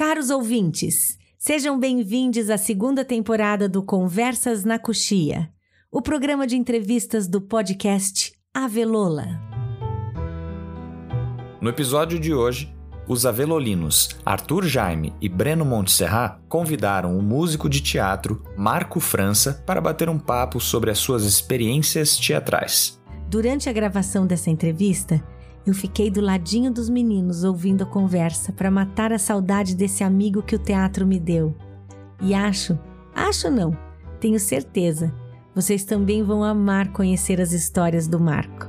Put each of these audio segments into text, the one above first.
Caros ouvintes, sejam bem-vindos à segunda temporada do Conversas na Coxia, o programa de entrevistas do podcast Avelola. No episódio de hoje, os avelolinos Arthur Jaime e Breno Montserrat convidaram o músico de teatro Marco França para bater um papo sobre as suas experiências teatrais. Durante a gravação dessa entrevista, eu fiquei do ladinho dos meninos ouvindo a conversa para matar a saudade desse amigo que o teatro me deu. E acho, acho não, tenho certeza, vocês também vão amar conhecer as histórias do Marco.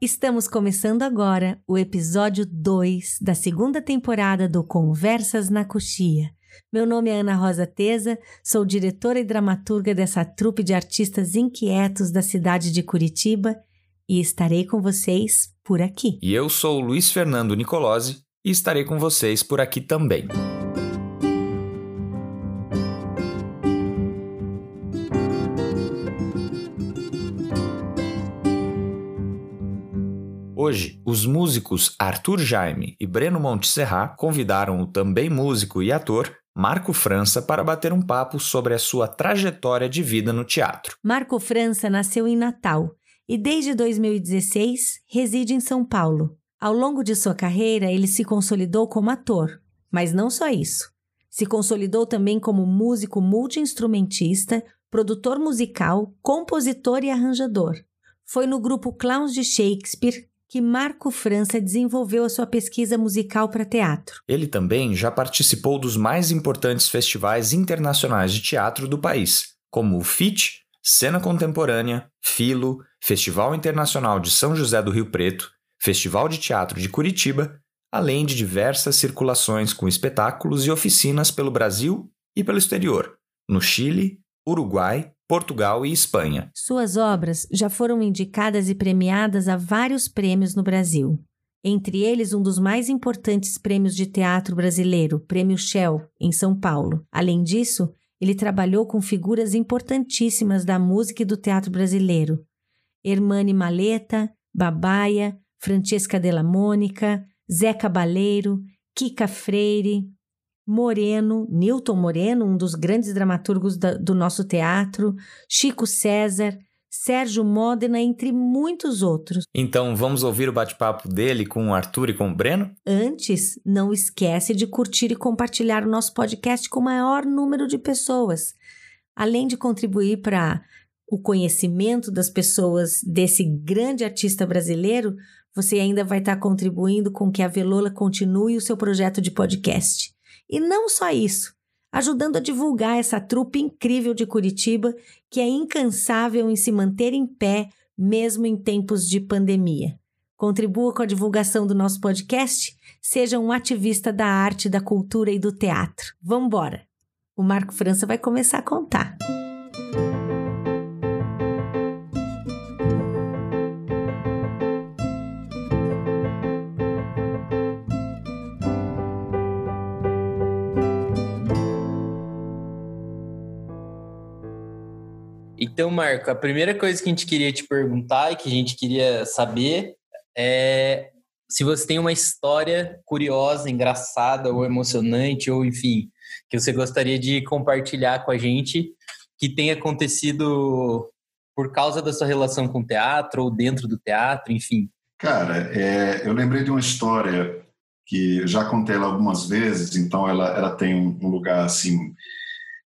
Estamos começando agora o episódio 2 da segunda temporada do Conversas na Coxia. Meu nome é Ana Rosa Teza, sou diretora e dramaturga dessa trupe de artistas inquietos da cidade de Curitiba e estarei com vocês por aqui. E eu sou Luiz Fernando Nicolosi e estarei com vocês por aqui também. Hoje, os músicos Arthur Jaime e Breno Montserrat convidaram o também músico e ator Marco França para bater um papo sobre a sua trajetória de vida no teatro. Marco França nasceu em Natal e desde 2016 reside em São Paulo. Ao longo de sua carreira, ele se consolidou como ator, mas não só isso. Se consolidou também como músico multiinstrumentista, produtor musical, compositor e arranjador. Foi no grupo Clowns de Shakespeare que Marco França desenvolveu a sua pesquisa musical para teatro. Ele também já participou dos mais importantes festivais internacionais de teatro do país, como o FIT, Cena Contemporânea, Filo, Festival Internacional de São José do Rio Preto, Festival de Teatro de Curitiba, além de diversas circulações com espetáculos e oficinas pelo Brasil e pelo exterior, no Chile, Uruguai, Portugal e Espanha. Suas obras já foram indicadas e premiadas a vários prêmios no Brasil. Entre eles, um dos mais importantes prêmios de teatro brasileiro, Prêmio Shell, em São Paulo. Além disso, ele trabalhou com figuras importantíssimas da música e do teatro brasileiro. Hermane Maleta, Babaia, Francesca Della Mônica, Zé Cabaleiro, Kika Freire, Moreno, Newton Moreno, um dos grandes dramaturgos da, do nosso teatro, Chico César, Sérgio Modena, entre muitos outros. Então vamos ouvir o bate-papo dele com o Arthur e com o Breno? Antes, não esquece de curtir e compartilhar o nosso podcast com o maior número de pessoas. Além de contribuir para o conhecimento das pessoas desse grande artista brasileiro, você ainda vai estar contribuindo com que a Velola continue o seu projeto de podcast. E não só isso, ajudando a divulgar essa trupe incrível de Curitiba que é incansável em se manter em pé mesmo em tempos de pandemia. Contribua com a divulgação do nosso podcast, seja um ativista da arte, da cultura e do teatro. Vamos embora! O Marco França vai começar a contar. Então, Marco, a primeira coisa que a gente queria te perguntar e que a gente queria saber é se você tem uma história curiosa, engraçada ou emocionante, ou enfim, que você gostaria de compartilhar com a gente, que tenha acontecido por causa da sua relação com o teatro ou dentro do teatro, enfim. Cara, é, eu lembrei de uma história que já contei ela algumas vezes, então ela, ela tem um lugar assim,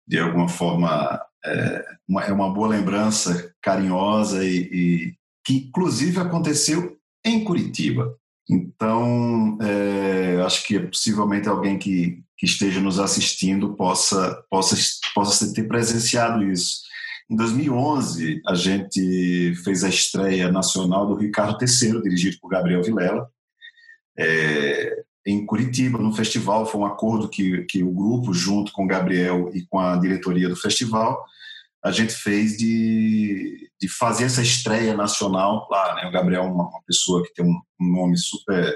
de alguma forma é uma, é uma boa lembrança carinhosa e, e, que inclusive aconteceu em Curitiba. Então, é, acho que possivelmente alguém que, que esteja nos assistindo possa, possa, possa ter presenciado isso. Em 2011, a gente fez a estreia nacional do Ricardo III, dirigido por Gabriel Vilela, é, em Curitiba, no festival. Foi um acordo que, que o grupo, junto com o Gabriel e com a diretoria do festival, a gente fez de, de fazer essa estreia nacional lá. Né? O Gabriel é uma, uma pessoa que tem um, um, nome super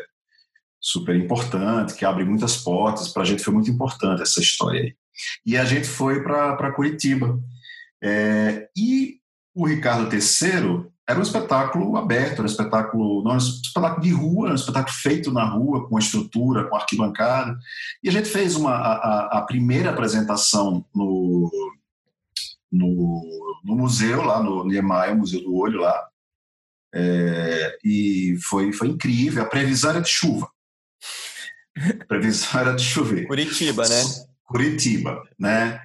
super importante, que abre muitas portas. Para a gente foi muito importante essa história aí. E a gente foi para Curitiba. É, e o Ricardo III era um espetáculo aberto, era um espetáculo, não, era um espetáculo de rua, era um espetáculo feito na rua, com estrutura, com arquibancada. E a gente fez uma, a, a primeira apresentação no, no, no, museu, lá no Niemeyer, Museu do Olho, lá. É, e foi, foi incrível. A previsão era de chuva. A previsão era de chover. Curitiba, né? Curitiba, né?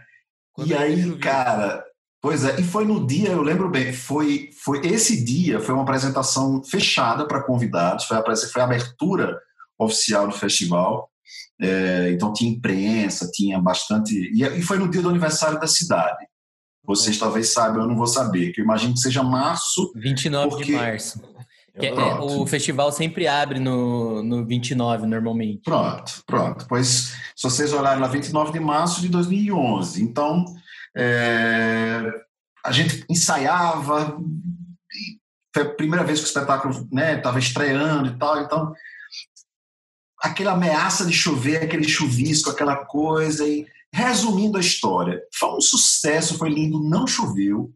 Quando e aí, cara, Pois é, e foi no dia, eu lembro bem, foi, foi esse dia foi uma apresentação fechada para convidados, foi a, foi a abertura oficial do festival. É, então tinha imprensa, tinha bastante. E, e, foi no dia do aniversário da cidade. Vocês talvez saibam, eu não vou saber, que eu imagino que seja março. 29 porque... de março. É, é, o festival sempre abre no, no 29, normalmente. Pronto, pronto. Pois, se vocês olharem lá, 29 de março de 2011. Então, é, a gente ensaiava, foi a primeira vez que o espetáculo estava né, estreando e tal, então aquela ameaça de chover, aquele chuvisco, aquela coisa, e resumindo a história, foi um sucesso, foi lindo, não choveu,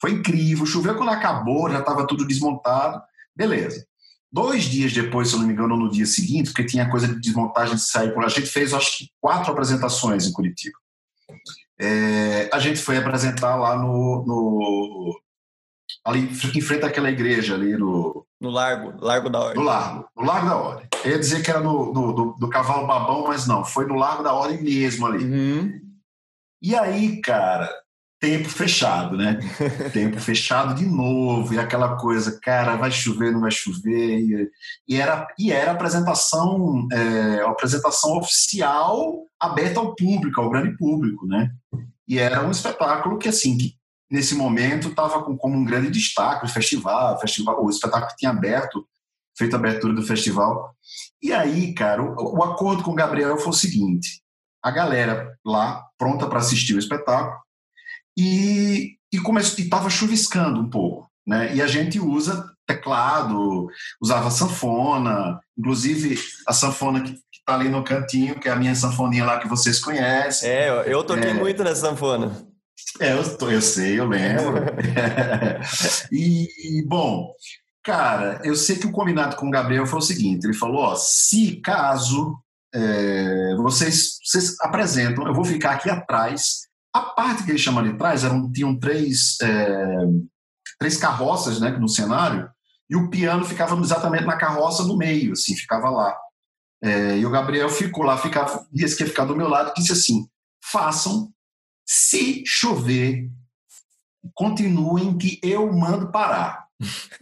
foi incrível, choveu quando acabou, já estava tudo desmontado, beleza. Dois dias depois, se eu não me engano, no dia seguinte, porque tinha coisa de desmontagem de sair a gente fez acho que quatro apresentações em Curitiba. É, a gente foi apresentar lá no, no, ali em frente àquela igreja ali no no Largo, Largo da Ordem. No Largo, no Largo da Ordem. Eu ia dizer que era no, no do, do, Cavalo Babão, mas não, foi no Largo da Ordem mesmo ali. Uhum. E aí, cara, tempo fechado, né? tempo fechado de novo, e aquela coisa, cara, vai chover, não vai chover. E, e era, e era apresentação, é, apresentação oficial aberta ao público, ao grande público, né? E era um espetáculo que, assim, que nesse momento estava como um grande destaque o festival, o festival, o espetáculo que tinha aberto, feito a abertura do festival. E aí, cara, o, o acordo com o Gabriel foi o seguinte: a galera lá pronta para assistir o espetáculo e e estava chuviscando um pouco, né? E a gente usa teclado, usava sanfona, inclusive a sanfona que está ali no cantinho, que é a minha sanfoninha lá que vocês conhecem. É, eu toquei é, muito nessa sanfona. É, eu, tô, eu sei, eu lembro. e, bom, cara, eu sei que o combinado com o Gabriel foi o seguinte: ele falou, ó, se caso é, vocês, vocês apresentam, eu vou ficar aqui atrás. A parte que ele chama de trás eram, tinham três, é, três carroças né, no cenário, e o piano ficava exatamente na carroça no meio, assim, ficava lá. É, e o Gabriel ficou lá, ficava, disse que ia ficar do meu lado, disse assim: façam se chover, continuem que eu mando parar.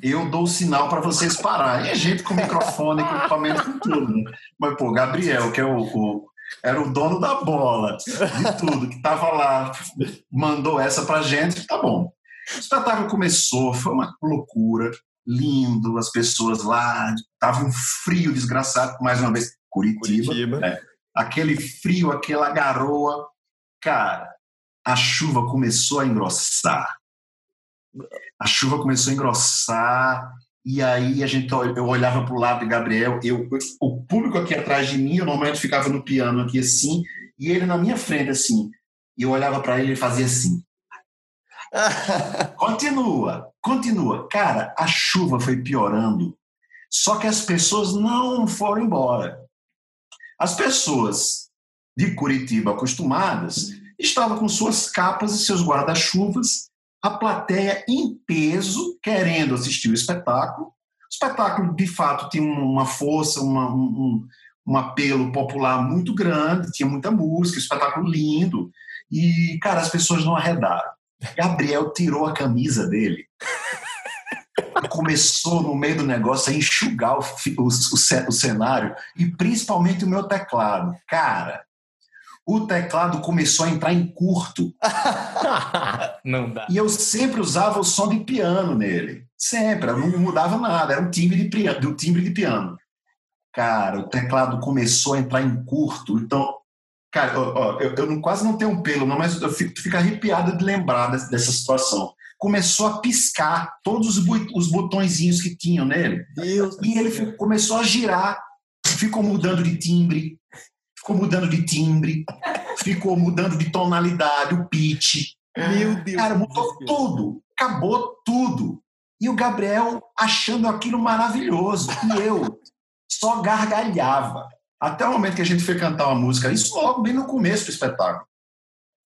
Eu dou o sinal para vocês parar. E a gente com microfone, com equipamento, com tudo. Né? Mas, pô, Gabriel, que é o, o, era o dono da bola, de tudo, que estava lá, mandou essa para gente, tá bom. O espetáculo começou, foi uma loucura, lindo, as pessoas lá, tava um frio desgraçado, mais uma vez, Curitiba. Curitiba. Né? Aquele frio, aquela garoa. Cara, a chuva começou a engrossar. A chuva começou a engrossar e aí a gente eu olhava para o lado de Gabriel, eu, o público aqui atrás de mim, eu normalmente ficava no piano aqui assim, e ele na minha frente assim. E eu olhava para ele e fazia assim. continua, continua. Cara, a chuva foi piorando. Só que as pessoas não foram embora. As pessoas de Curitiba acostumadas estava com suas capas e seus guarda-chuvas, a plateia em peso, querendo assistir o espetáculo. O espetáculo, de fato, tinha uma força, uma, um, um apelo popular muito grande, tinha muita música, espetáculo lindo. E, cara, as pessoas não arredaram. Gabriel tirou a camisa dele. começou no meio do negócio a enxugar o, o, o cenário e principalmente o meu teclado. Cara, o teclado começou a entrar em curto. não dá. E eu sempre usava o som de piano nele. Sempre, não mudava nada, era um timbre de piano, um timbre de piano. Cara, o teclado começou a entrar em curto, então Cara, ó, eu, eu, quase não tenho um pelo, não, mas eu fico, fico arrepiado de lembrar dessa, dessa situação. Começou a piscar todos os, os botõezinhos que tinham nele. Deus e ele começou a girar, ficou mudando de timbre, ficou mudando de timbre, ficou mudando de tonalidade, o pitch. Meu Deus. Cara, mudou tudo. Acabou tudo. E o Gabriel achando aquilo maravilhoso. E eu só gargalhava. Até o momento que a gente foi cantar uma música, isso logo bem no começo do espetáculo.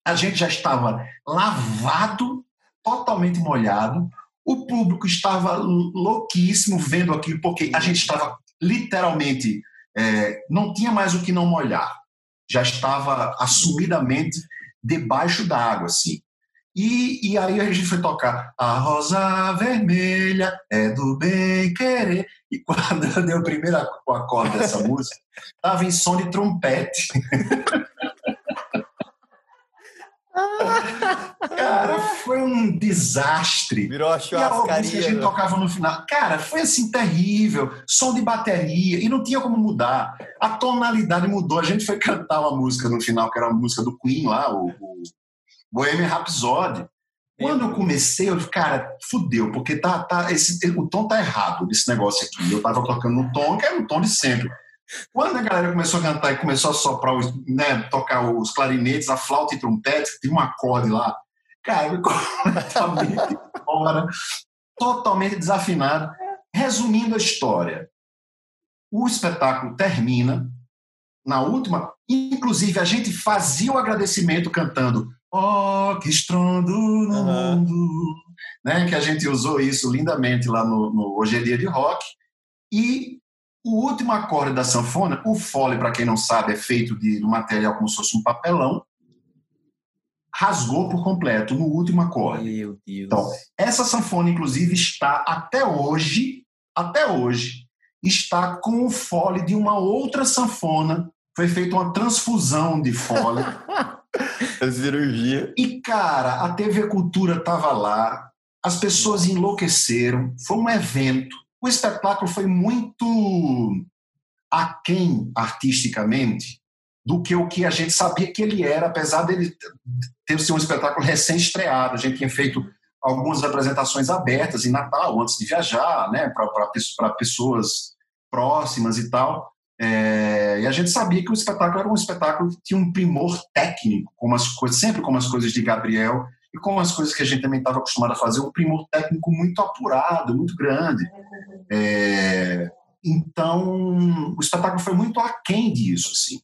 A gente já estava lavado, totalmente molhado. O público estava louquíssimo vendo aquilo, porque a gente estava literalmente. É, não tinha mais o que não molhar. Já estava assumidamente debaixo d'água, assim. E, e aí a gente foi tocar A Rosa Vermelha é do bem querer. E quando eu dei o primeiro acorde dessa música, estava em som de trompete. Cara, foi um desastre. Virou a churrascaria. E a gente né? tocava no final. Cara, foi assim terrível. Som de bateria. E não tinha como mudar. A tonalidade mudou. A gente foi cantar uma música no final, que era a música do Queen lá, o, o Bohemian Rhapsody. Quando eu comecei, eu falei, cara, fudeu, porque tá, tá, esse, o tom tá errado desse negócio aqui. Eu tava tocando no tom, que era o tom de sempre. Quando a galera começou a cantar e começou a soprar, os, né, tocar os clarinetes, a flauta e trompete, tem um acorde lá, cara, completamente fora, totalmente desafinado. Resumindo a história, o espetáculo termina na última, inclusive a gente fazia o agradecimento cantando Oh, que estrondo no uhum. mundo, né? Que a gente usou isso lindamente lá no, no Hoje é Dia de Rock. E o último acorde da sanfona, o fole, para quem não sabe, é feito de, um material como se fosse um papelão, rasgou por completo no último acorde. Meu Deus. Então, essa sanfona, inclusive, está até hoje, até hoje, está com o fole de uma outra sanfona. Foi feita uma transfusão de fole. A cirurgia. E, cara, a TV Cultura estava lá, as pessoas enlouqueceram, foi um evento. O espetáculo foi muito aquém artisticamente do que o que a gente sabia que ele era, apesar dele ter sido um espetáculo recém-estreado. A gente tinha feito algumas apresentações abertas em Natal, antes de viajar, né, para pessoas próximas e tal. É, e a gente sabia que o espetáculo era um espetáculo que tinha um primor técnico, como as coisas, sempre como as coisas de Gabriel e como as coisas que a gente também estava acostumado a fazer, um primor técnico muito apurado, muito grande. É, então, o espetáculo foi muito aquém disso, assim,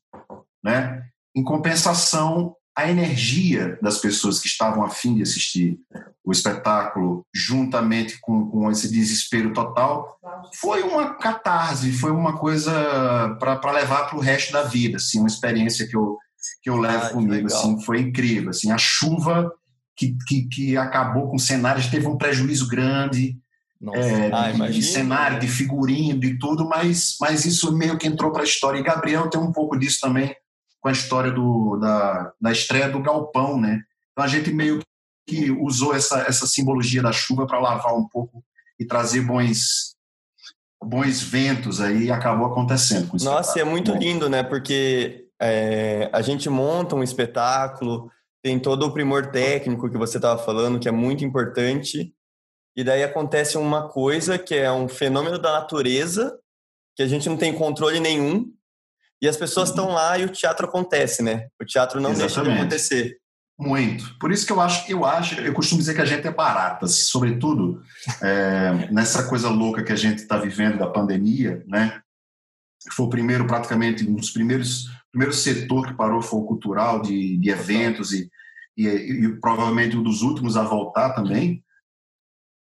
né? Em compensação, a energia das pessoas que estavam afim de assistir o espetáculo, juntamente com, com esse desespero total, foi uma catarse, foi uma coisa para levar para o resto da vida, assim, uma experiência que eu, que eu levo ah, comigo, assim, foi incrível, assim, a chuva que, que, que acabou com cenários, teve um prejuízo grande, é, ah, de, de, cenário, de figurino, de tudo, mas, mas isso meio que entrou para a história. E Gabriel tem um pouco disso também com a história do, da, da estreia do Galpão, né? Então a gente meio que usou essa, essa simbologia da chuva para lavar um pouco e trazer bons bons ventos aí e acabou acontecendo. Nossa, é muito lindo, né? Porque é, a gente monta um espetáculo, tem todo o primor técnico que você estava falando, que é muito importante, e daí acontece uma coisa que é um fenômeno da natureza, que a gente não tem controle nenhum, e as pessoas estão lá e o teatro acontece, né? O teatro não Exatamente. deixa de acontecer. Muito. Por isso que eu acho, eu acho, eu costumo dizer que a gente é barata, sobretudo é, nessa coisa louca que a gente está vivendo da pandemia, né? Foi o primeiro, praticamente, um dos primeiros, primeiro setor que parou foi o cultural, de, de eventos e, e, e provavelmente um dos últimos a voltar também.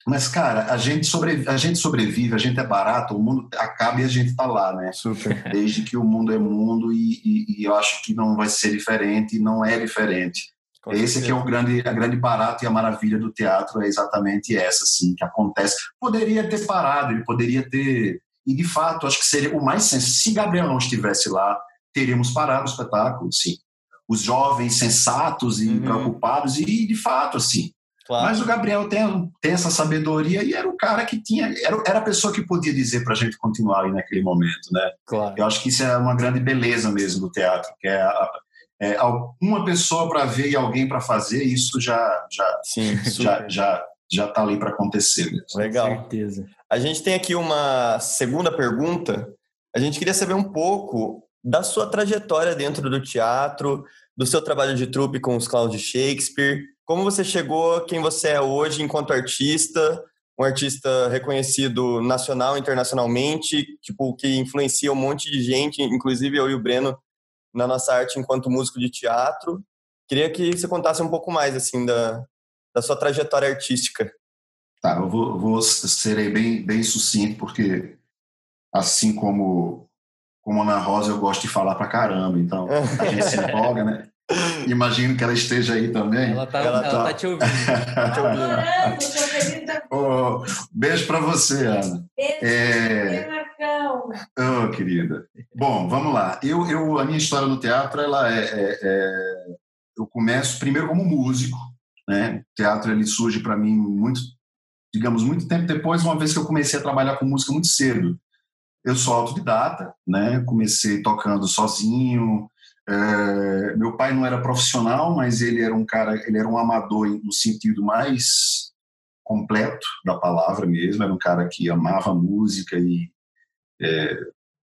Mas, cara, a gente, sobrevive, a gente sobrevive, a gente é barato, o mundo acaba e a gente tá lá, né? Super. Desde que o mundo é mundo e, e, e eu acho que não vai ser diferente, não é diferente. Com Esse que é o grande, a grande barato e a maravilha do teatro é exatamente essa, assim, que acontece. Poderia ter parado, ele poderia ter... E, de fato, acho que seria o mais sensato. Se Gabriel não estivesse lá, teríamos parado o espetáculo, sim. Os jovens sensatos e uhum. preocupados, e, de fato, assim, Claro. Mas o Gabriel tem, tem essa sabedoria e era o cara que tinha, era, era a pessoa que podia dizer para a gente continuar aí naquele momento, né? Claro. Eu acho que isso é uma grande beleza mesmo do teatro, que é, a, é uma pessoa para ver e alguém para fazer, isso já já Sim, já, já já está ali para acontecer. Mesmo. Legal. Com certeza. A gente tem aqui uma segunda pergunta. A gente queria saber um pouco da sua trajetória dentro do teatro, do seu trabalho de trupe com os Cláudio Shakespeare como você chegou quem você é hoje enquanto artista, um artista reconhecido nacional e internacionalmente, tipo, que influencia um monte de gente, inclusive eu e o Breno, na nossa arte enquanto músico de teatro. Queria que você contasse um pouco mais, assim, da, da sua trajetória artística. Tá, eu vou, vou serei bem, bem sucinto, porque assim como, como Ana Rosa, eu gosto de falar pra caramba, então a gente se empolga, né? Imagino que ela esteja aí também. Ela tá, ela, ela tá... tá te ouvindo. tá te ouvindo. oh, beijo para você, Ana. Beijo, é... Oh, querida. Bom, vamos lá. Eu, eu, a minha história no teatro, ela é, é, é... eu começo primeiro como músico, né? O teatro ele surge para mim muito, digamos, muito tempo depois, uma vez que eu comecei a trabalhar com música muito cedo. Eu sou autodidata, né? Comecei tocando sozinho, é, meu pai não era profissional, mas ele era um cara, ele era um amador no sentido mais completo da palavra mesmo. Era um cara que amava música e é,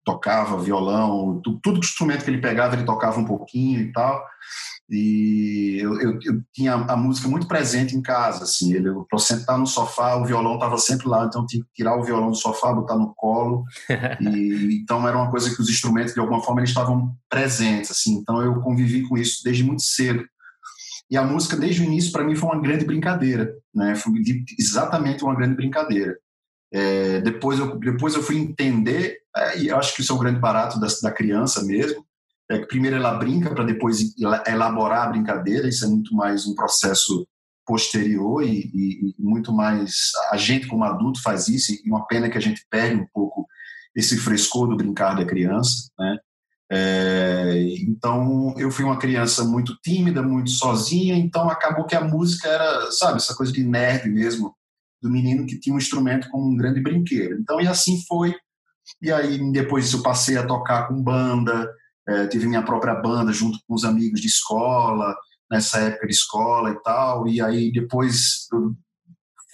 tocava violão, tudo, tudo instrumento que ele pegava ele tocava um pouquinho e tal. E eu, eu, eu, tinha a música muito presente em casa, assim, ele, para sentar no sofá, o violão estava sempre lá, então tinha que tirar o violão do sofá, botar no colo, e então era uma coisa que os instrumentos, de alguma forma, eles estavam presentes, assim, então eu convivi com isso desde muito cedo. E a música, desde o início, para mim, foi uma grande brincadeira, né, foi exatamente uma grande brincadeira. É, depois, eu, depois eu fui entender, é, e eu acho que isso é o grande barato da, da criança mesmo, é que primeiro ela brinca para depois elaborar a brincadeira, isso é muito mais um processo posterior e, e, e, muito mais a gente como adulto faz isso e uma pena que a gente perde um pouco esse frescor do brincar da criança, né? É, então eu fui uma criança muito tímida, muito sozinha, então acabou que a música era, sabe, essa coisa de nerd mesmo, do menino que tinha um instrumento como um grande brinquedo. Então e assim foi. E aí depois eu passei a tocar com banda, é, tive minha própria banda junto com os amigos de escola, nessa época de escola e tal, e aí depois eu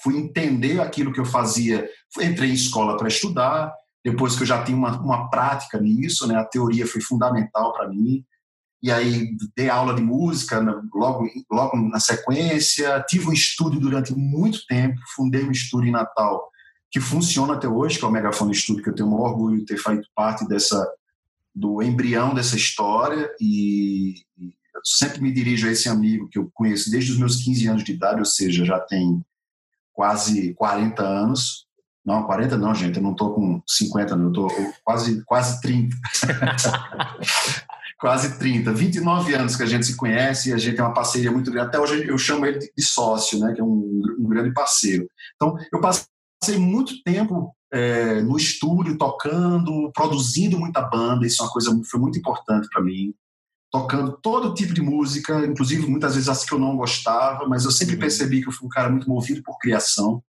fui entender aquilo que eu fazia, entrei em escola para estudar, depois que eu já tinha uma, uma prática nisso, né, a teoria foi fundamental para mim, e aí dei aula de música logo, logo na sequência, tive um estúdio durante muito tempo, fundei um estúdio em Natal que funciona até hoje, que é o Megafone Estúdio, que eu tenho maior orgulho de ter feito parte dessa do embrião dessa história e, eu sempre me dirijo a esse amigo que eu conheço desde os meus 15 anos de idade, ou seja, já tem quase 40 anos. Não, 40 não, gente, eu não estou com 50, não, eu estou quase, quase 30. quase 30, 29 anos que a gente se conhece e a gente tem uma parceria muito grande. Até hoje eu chamo ele de sócio, né, que é um, um grande parceiro. Então, eu passei muito tempo é, no estúdio, tocando, produzindo muita banda, isso é uma coisa foi muito importante para mim. Tocando todo tipo de música, inclusive muitas vezes as que eu não gostava, mas eu sempre uhum. percebi que eu fui um cara muito movido por criação.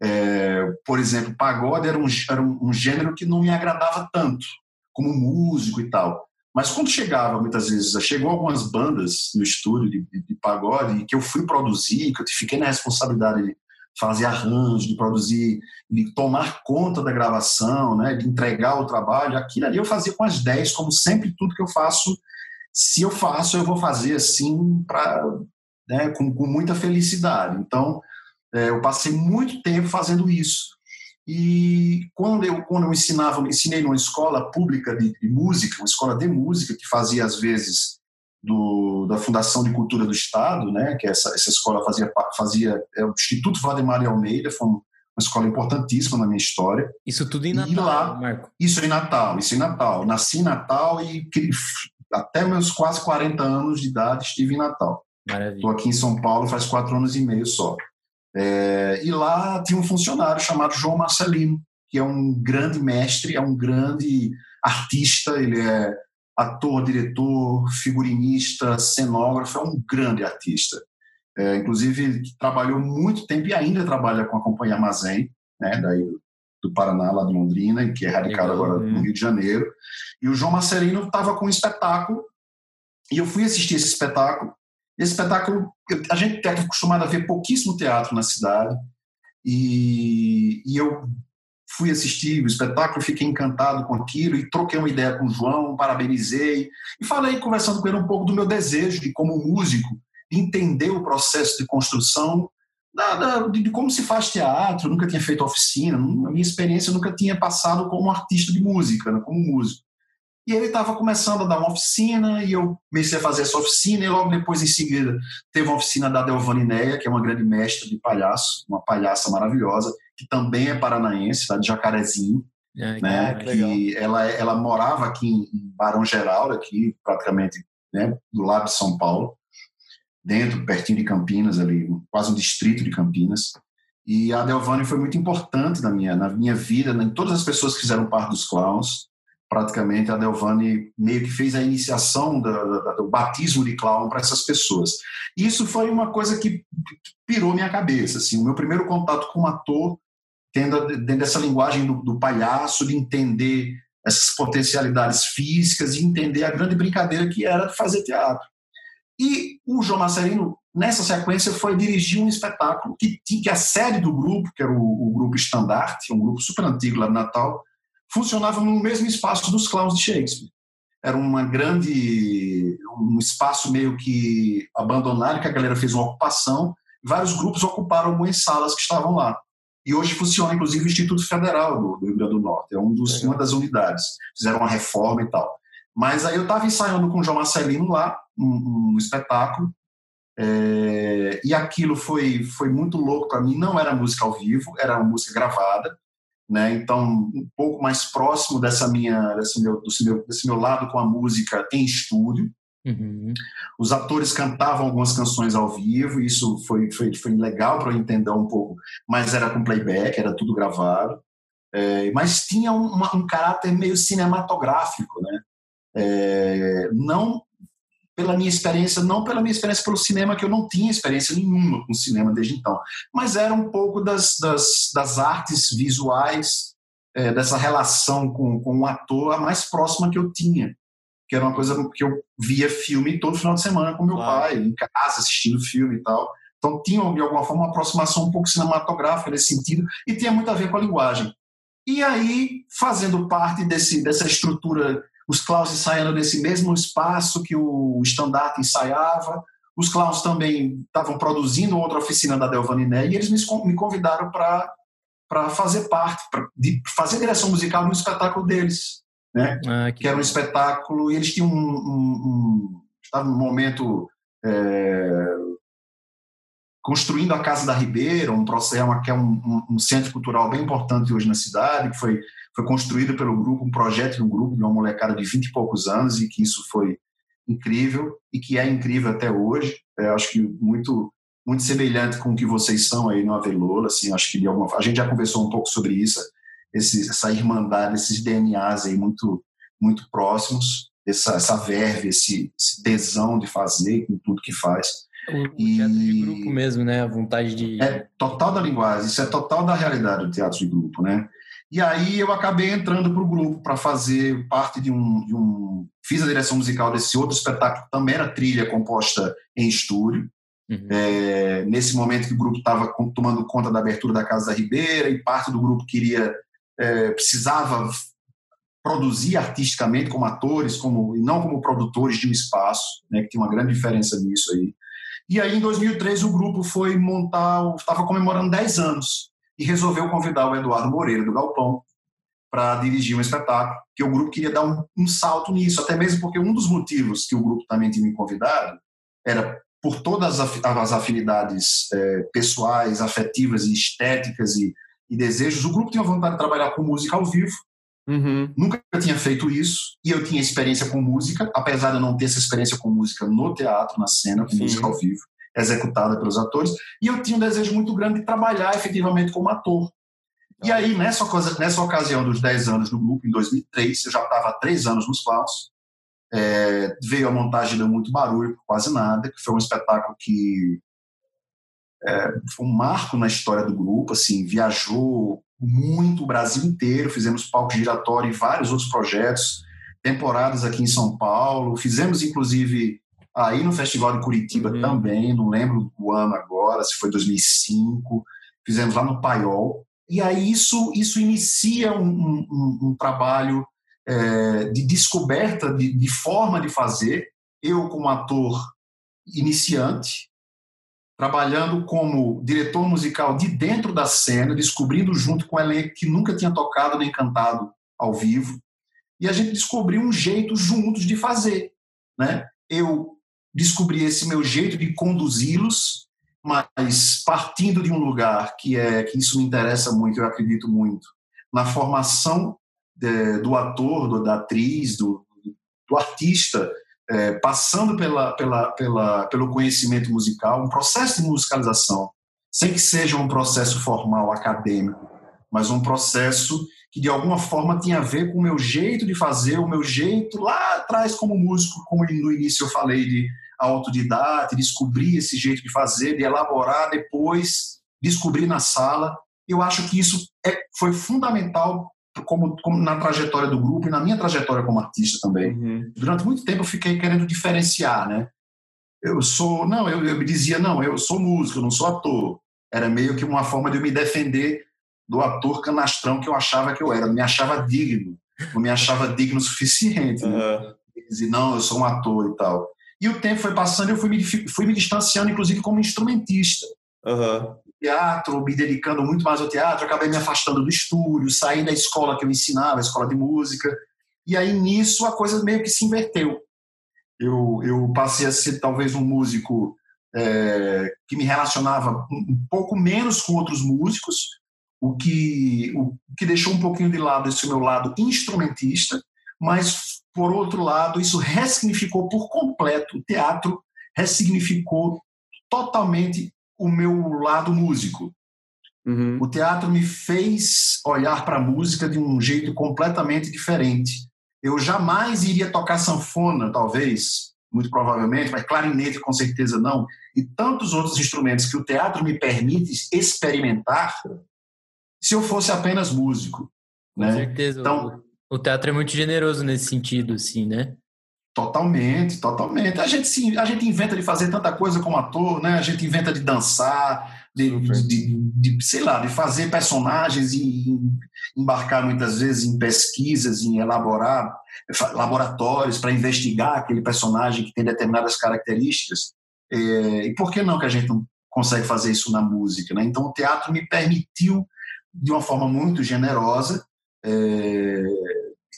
É, por exemplo, pagode era um, era um gênero que não me agradava tanto, como músico e tal. Mas quando chegava, muitas vezes, chegou algumas bandas no estúdio de, de, de pagode que eu fui produzir, que eu fiquei na responsabilidade fazer arranjo, de produzir, de tomar conta da gravação, né, de entregar o trabalho, aquilo ali eu fazia com as 10, como sempre tudo que eu faço, se eu faço, eu vou fazer assim para né, com, com, muita felicidade. Então, é, eu passei muito tempo fazendo isso. E quando eu, quando eu ensinava, ensinei numa escola pública de, de música, uma escola de música que fazia às vezes do, da Fundação de Cultura do Estado, né, que essa, essa escola fazia, fazia é o Instituto Valdemar de Almeida, foi uma escola importantíssima na minha história. Isso tudo em Natal, lá, Marco? Isso em Natal, isso em Natal. Nasci em Natal e até meus quase 40 anos de idade estive em Natal. Estou aqui em São Paulo faz quatro anos e meio só. É, e lá tinha um funcionário chamado João Marcelino, que é um grande mestre, é um grande artista, ele é ator, diretor, figurinista, cenógrafo, é um grande artista. É, inclusive, trabalhou muito tempo e ainda trabalha com a Companhia Armazém, né, daí do Paraná, lá de Londrina, que é radicado agora no Rio de Janeiro. E o João Marcelino estava com um espetáculo, e eu fui assistir esse espetáculo. Esse espetáculo, a gente está acostumado a ver pouquíssimo teatro na cidade, e, e eu fui assistir o espetáculo, fiquei encantado com aquilo e troquei uma ideia com o João, parabenizei e falei, conversando com ele, um pouco do meu desejo de, como músico, entender o processo de construção da, da, de, como se faz teatro, nunca tinha feito oficina, a minha experiência nunca tinha passado como artista de música, né, como músico. E ele estava começando a dar uma oficina e eu comecei a fazer essa oficina e logo depois, em seguida, teve uma oficina da Delvanineia, que é uma grande mestra de palhaço, uma palhaça maravilhosa, que também é paranaense, tá, de Jacarezinho. É, né, que ela, ela morava aqui em Barão Geral, aqui praticamente né, do lado de São Paulo, dentro, pertinho de Campinas, ali, quase um distrito de Campinas. E a Delvani foi muito importante na minha, na minha vida, em todas as pessoas que fizeram parte dos clowns praticamente a Delvani meio que fez a iniciação da, da, do batismo de clown para essas pessoas. Isso foi uma coisa que pirou minha cabeça. Assim, o meu primeiro contato com um ator, tendo dentro dessa linguagem do, do palhaço, de entender essas potencialidades físicas e entender a grande brincadeira que era fazer teatro. E o João Marcelino, nessa sequência, foi dirigir um espetáculo que tinha que a sede do grupo, que era o, o grupo Estandarte, um grupo super antigo lá de Natal, funcionavam no mesmo espaço dos clowns de Shakespeare. Era uma grande, um espaço meio que abandonado, que a galera fez uma ocupação, vários grupos ocuparam algumas salas que estavam lá. E hoje funciona, inclusive, o Instituto Federal do, Rio Grande do Norte, é um dos, uma das unidades. Fizeram uma reforma e tal. Mas aí eu estava ensaiando com o João Marcelino lá, um, um espetáculo, é, e aquilo foi, foi muito louco para mim. Não era música ao vivo, era uma música gravada né? Então, um pouco mais próximo dessa minha, desse meu, desse meu, desse meu lado com a música em estúdio. Uhum. Os atores cantavam algumas canções ao vivo, isso foi, foi, foi legal para eu entender um pouco, mas era com playback, era tudo gravado. É, mas tinha um, um, caráter meio cinematográfico, né? É, não pela minha experiência, não pela minha experiência pelo cinema, que eu não tinha experiência nenhuma com cinema desde então, mas era um pouco das, das, das artes visuais, é, dessa relação com, com o ator a mais próxima que eu tinha, que era uma coisa que eu via filme todo final de semana com meu claro. pai, em casa, assistindo filme e tal. Então tinha, de alguma forma, uma aproximação um pouco cinematográfica nesse sentido, e tinha muito a ver com a linguagem. E aí, fazendo parte desse, dessa estrutura os clowns ensaiando nesse mesmo espaço que o estandarte ensaiava. Os clowns também estavam produzindo outra oficina da Delvaniné e eles me convidaram para fazer parte, para fazer direção musical no espetáculo deles. Né? Ah, que, que, era um espetáculo e eles tinham um, um, um estavam num momento é, construindo a Casa da Ribeira, um processo que é um, um, centro cultural bem importante hoje na cidade, que foi foi construído pelo grupo, um projeto de um grupo de uma molecada de 20 e poucos anos e que isso foi incrível e que é incrível até hoje. É, acho que muito muito semelhante com o que vocês são aí no Avelola, assim, acho que de alguma a gente já conversou um pouco sobre isso, esse, essa irmandade, esses DNAs aí muito muito próximos, essa essa verve, esse, esse tesão de fazer com tudo que faz. O, e... teatro de grupo mesmo, né? A vontade de. É total da linguagem, isso é total da realidade do teatro de grupo, né? E aí eu acabei entrando para o grupo para fazer parte de um, de um, Fiz a direção musical desse outro espetáculo, que também era trilha composta em estúdio. Uhum. É, nesse momento que o grupo estava tomando conta da abertura da Casa da Ribeira e parte do grupo queria é, precisava produzir artisticamente como atores, como e não como produtores de um espaço, né, que tem uma grande diferença nisso aí. E aí em 2003 o grupo foi montar, estava comemorando 10 anos e resolveu convidar o Eduardo Moreira, do Galpão, para dirigir um espetáculo, que o grupo queria dar um, um, salto nisso, até mesmo porque um dos motivos que o grupo também tinha me convidado era por todas as afinidades é, pessoais, afetivas e estéticas e, e, desejos, o grupo tinha vontade de trabalhar com música ao vivo, uhum. nunca tinha feito isso, e eu tinha experiência com música, apesar de eu não ter essa experiência com música no teatro, na cena, com Sim. música ao vivo executada pelos atores, e eu tinha um desejo muito grande de trabalhar efetivamente como ator. E aí, nessa, nessa ocasião dos 10 anos do grupo, em 2003, eu já estava há 3 anos nos Clowns, é, veio a montagem Deu Muito Barulho, quase nada, que foi um espetáculo que é, foi um marco na história do grupo, assim, viajou muito o Brasil inteiro, fizemos palco giratório e vários outros projetos, temporadas aqui em São Paulo, fizemos inclusive Aí no Festival de Curitiba uhum. também, não lembro o ano agora, se foi 2005, fizemos lá no Paiol. E aí isso, isso inicia um, um, um trabalho é, de descoberta de, de forma de fazer. Eu, como ator iniciante, trabalhando como diretor musical de dentro da cena, descobrindo junto com o elenco que nunca tinha tocado nem cantado ao vivo, e a gente descobriu um jeito juntos de fazer, né? Eu descobri esse meu jeito de conduzi-los, mas partindo de um lugar que é que isso me interessa muito, eu acredito muito, na formação de, do ator, do, da atriz, do, do artista, é, passando pela, pela, pela, pelo conhecimento musical, um processo de musicalização, sem que seja um processo formal, acadêmico, mas um processo que de alguma forma tinha a ver com o meu jeito de fazer, o meu jeito lá atrás como músico, como no início eu falei de autodidata, descobrir esse jeito de fazer, de elaborar, depois descobrir na sala. Eu acho que isso é, foi fundamental como, como, na trajetória do grupo e na minha trajetória como artista também. Uhum. Durante muito tempo eu fiquei querendo diferenciar, né? Eu sou, não, eu, eu me dizia, não, eu sou músico, eu não sou ator. Era meio que uma forma de eu me defender do ator canastrão que eu achava que eu era, não me achava digno, não me achava digno o suficiente. Né? Uhum. Não, eu sou um ator e tal. E o tempo foi passando e eu fui me, fui me distanciando, inclusive, como instrumentista. Uhum teatro, me dedicando muito mais ao teatro, acabei me afastando do estúdio, saí da escola que eu ensinava, a escola de música, e aí nisso a coisa meio que se inverteu. Eu, eu passei a ser talvez um músico é, que me relacionava um pouco menos com outros músicos, o que, o que deixou um pouquinho de lado esse meu lado instrumentista, mas, por outro lado, isso ressignificou por completo o teatro, ressignificou totalmente o meu lado músico. Uhum. O teatro me fez olhar para a música de um jeito completamente diferente. Eu jamais iria tocar sanfona, talvez, muito provavelmente, mas clarinete com certeza não, e tantos outros instrumentos que o teatro me permite experimentar se eu fosse apenas músico. Com né? certeza. Então, o teatro é muito generoso nesse sentido, assim, né? Totalmente, totalmente. A gente, sim, a gente inventa de fazer tanta coisa como ator, né? A gente inventa de dançar, de, de, de, sei lá, de fazer personagens e embarcar muitas vezes em pesquisas, em elaborar laboratórios para investigar aquele personagem que tem determinadas características. É, e por que não que a gente não consegue fazer isso na música? Né? Então, o teatro me permitiu, de uma forma muito generosa, é,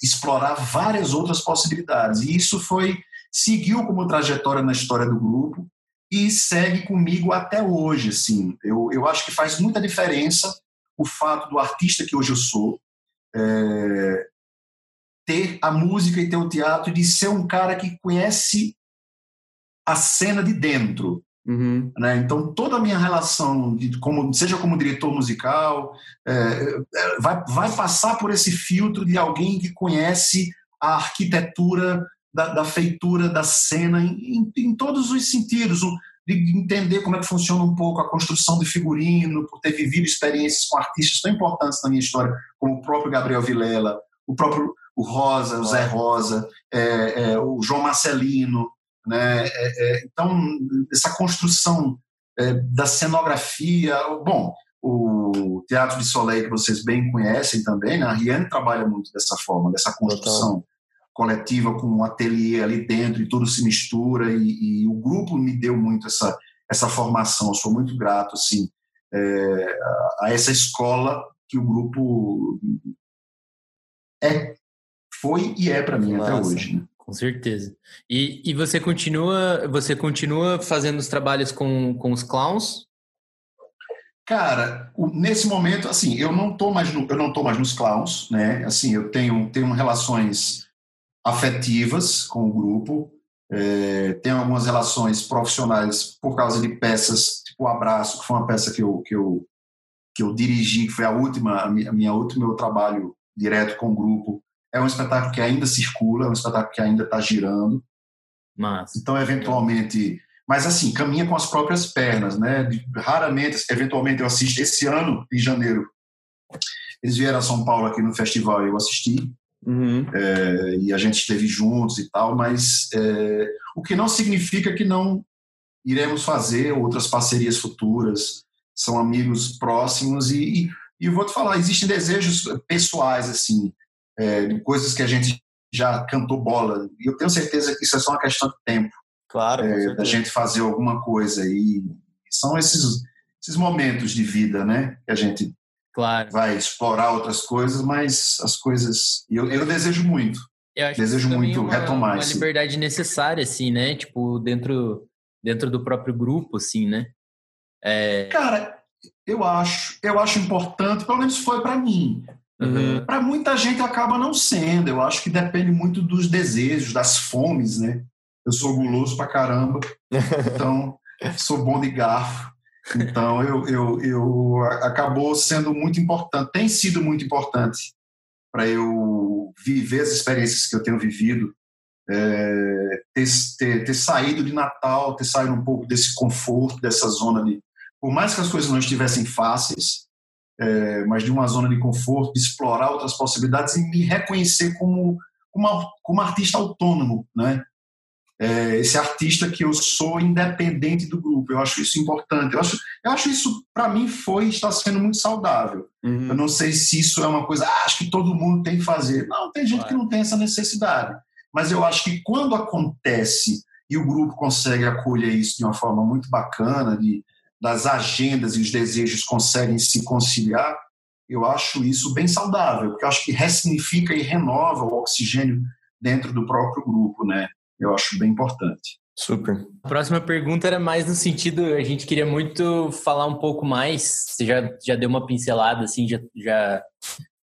explorar várias outras possibilidades. E isso foi seguiu como trajetória na história do grupo e segue comigo até hoje. Assim. Eu, eu acho que faz muita diferença o fato do artista que hoje eu sou é, ter a música e ter o teatro de ser um cara que conhece a cena de dentro. Uhum. Né? Então, toda a minha relação, de, como, seja como diretor musical, é, é, vai, vai passar por esse filtro de alguém que conhece a arquitetura da, da feitura da cena em, em, em, todos os sentidos, de entender como é que funciona um pouco a construção de figurino, por ter vivido experiências com artistas tão importantes na minha história, como o próprio Gabriel Vilela, o próprio o Rosa, o Zé Rosa, é, é, o João Marcelino, né? É, é, então, essa construção é, da cenografia, bom, o Teatro de Soleil, que vocês bem conhecem também, né? a Riane trabalha muito dessa forma, dessa construção Total. coletiva com um ateliê ali dentro e tudo se mistura e, e, o grupo me deu muito essa, essa formação, eu sou muito grato assim, é, a essa escola que o grupo é, foi e é para mim Nossa. até hoje. Né? Com certeza. E, e você continua você continua fazendo os trabalhos com, com os clowns? Cara, nesse momento, assim, eu não tô mais no, eu não tô mais nos clowns, né? Assim, eu tenho tenho relações afetivas com o grupo, é, tenho algumas relações profissionais por causa de peças, tipo o Abraço, que foi uma peça que eu que eu que eu dirigi, que foi a última a minha, a minha última meu trabalho direto com o grupo é um espetáculo que ainda circula, é um espetáculo que ainda está girando. Mas... Então, eventualmente. Mas, assim, caminha com as próprias pernas, né? Raramente, eventualmente, eu assisto. Esse ano, em janeiro, eles vieram a São Paulo aqui no festival e eu assisti. Uhum. É, e a gente esteve juntos e tal, mas é, o que não significa que não iremos fazer outras parcerias futuras. São amigos próximos e, e, e eu vou te falar, existem desejos pessoais, assim é, de coisas que a gente já cantou bola. E eu tenho certeza que isso é só uma questão de tempo. Claro. É, da gente fazer alguma coisa. E São esses, esses momentos de vida, né? Que a gente claro. vai explorar outras coisas, mas as coisas. Eu, eu desejo muito. Eu desejo muito é uma, retomar uma liberdade necessária, assim, né? Tipo, dentro, dentro do próprio grupo, assim, né? É... Cara, eu acho, eu acho importante, pelo menos foi para mim. Uhum. Para muita gente acaba não sendo. Eu acho que depende muito dos desejos, das fomes, né? Eu sou guloso pra caramba, então sou bom de garfo. Então eu, eu, eu acabou sendo muito importante, tem sido muito importante para eu viver as experiências que eu tenho vivido, é, ter, ter, ter saído de Natal, ter saído um pouco desse conforto, dessa zona de, por mais que as coisas não estivessem fáceis, é, mas de uma zona de conforto, de explorar outras possibilidades e me reconhecer como, como, como artista autônomo, né? É, esse artista que eu sou independente do grupo, eu acho isso importante. Eu acho, eu acho isso, para mim, foi está sendo muito saudável. Uhum. Eu não sei se isso é uma coisa, ah, acho que todo mundo tem que fazer. Não, tem gente que não tem essa necessidade. Mas eu acho que quando acontece e o grupo consegue acolher isso de uma forma muito bacana, de, das agendas e os desejos conseguem se conciliar, eu acho isso bem saudável, porque eu acho que ressignifica e renova o oxigênio dentro do próprio grupo, né? Eu acho bem importante. Super. A próxima pergunta era mais no sentido, a gente queria muito falar um pouco mais, você já, já deu uma pincelada, assim, já, já,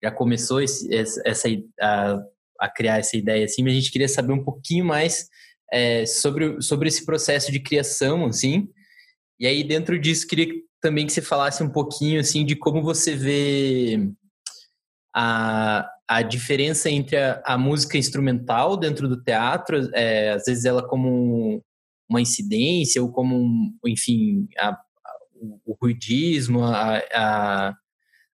já começou esse, essa, a, a criar essa ideia, assim, mas a gente queria saber um pouquinho mais é, sobre, sobre esse processo de criação, assim, e aí, dentro disso, queria também que você falasse um pouquinho assim de como você vê a, a diferença entre a, a música instrumental dentro do teatro, é, às vezes ela como uma incidência ou como, um, enfim, a, a, o ruidismo, a,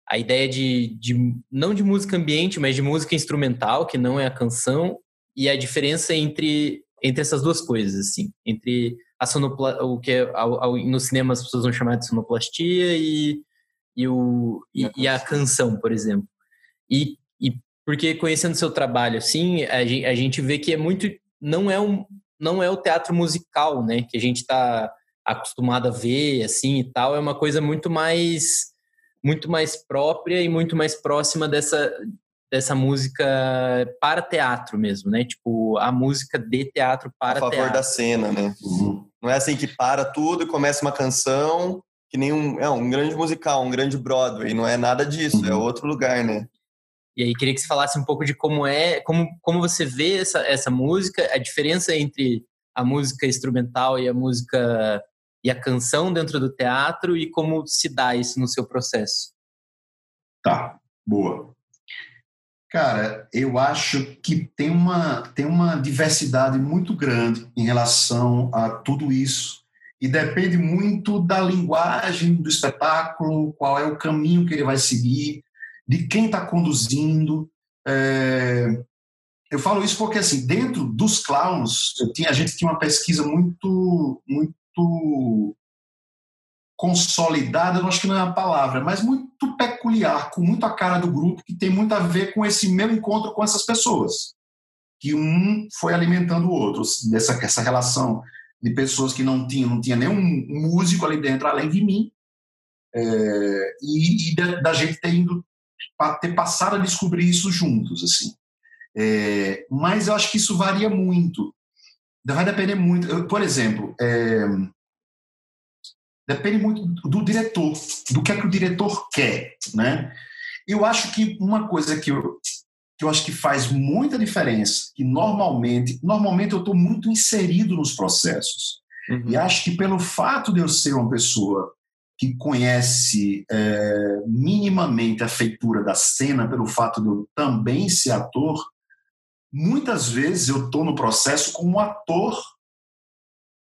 a, ideia de, de, não de música ambiente, mas de música instrumental, que não é a canção, e a diferença entre, entre essas duas coisas, assim, entre a sonopla, o que é, ao, ao, no cinema as pessoas vão chamar de sonoplastia e, e, o, e, e, a, canção. por exemplo. E, e porque conhecendo seu trabalho, assim, a gente, a gente vê que é muito. Não é, um, não é o teatro musical, né? Que a gente está acostumado a ver, assim e tal. É uma coisa muito mais muito mais própria e muito mais próxima dessa dessa música para teatro mesmo, né? Tipo, a música de teatro para teatro. A favor teatro. da cena, né? Uhum. Não é assim que para tudo e começa uma canção que nem um, é um grande musical, um grande Broadway. Não é nada disso, é uhum. é outro lugar, né? E aí queria que você falasse um pouco de como é, como, como você vê essa, essa música, a diferença entre a música instrumental e a música e a canção dentro do teatro e como se dá isso no seu processo. Tá, boa. Cara, eu acho que tem uma, tem uma diversidade muito grande em relação a tudo isso. E depende muito da linguagem do espetáculo, qual é o caminho que ele vai seguir, de quem está conduzindo. É... Eu falo isso porque, assim, dentro dos clowns, tinha, a gente tinha uma pesquisa muito, muito consolidada, eu acho que não é a palavra, mas muito peculiar, com muito a cara do grupo, que tem muito a ver com esse meu encontro com essas pessoas. Que um foi alimentando o outro, dessa essa relação de pessoas que não tinham, não tinha nenhum músico ali dentro além de mim, é, e, e da, da, gente ter indo ter passado a descobrir isso juntos, assim. É, mas eu acho que isso varia muito. Vai depender muito. Eu, por exemplo, é, Depende muito do diretor, do que é que o diretor quer, né? Eu acho que uma coisa que eu, que eu acho que faz muita diferença, que normalmente, normalmente eu estou muito inserido nos processos. Uhum. E acho que pelo fato de eu ser uma pessoa que conhece é, minimamente a feitura da cena, pelo fato de eu também ser ator, muitas vezes eu estou no processo como um ator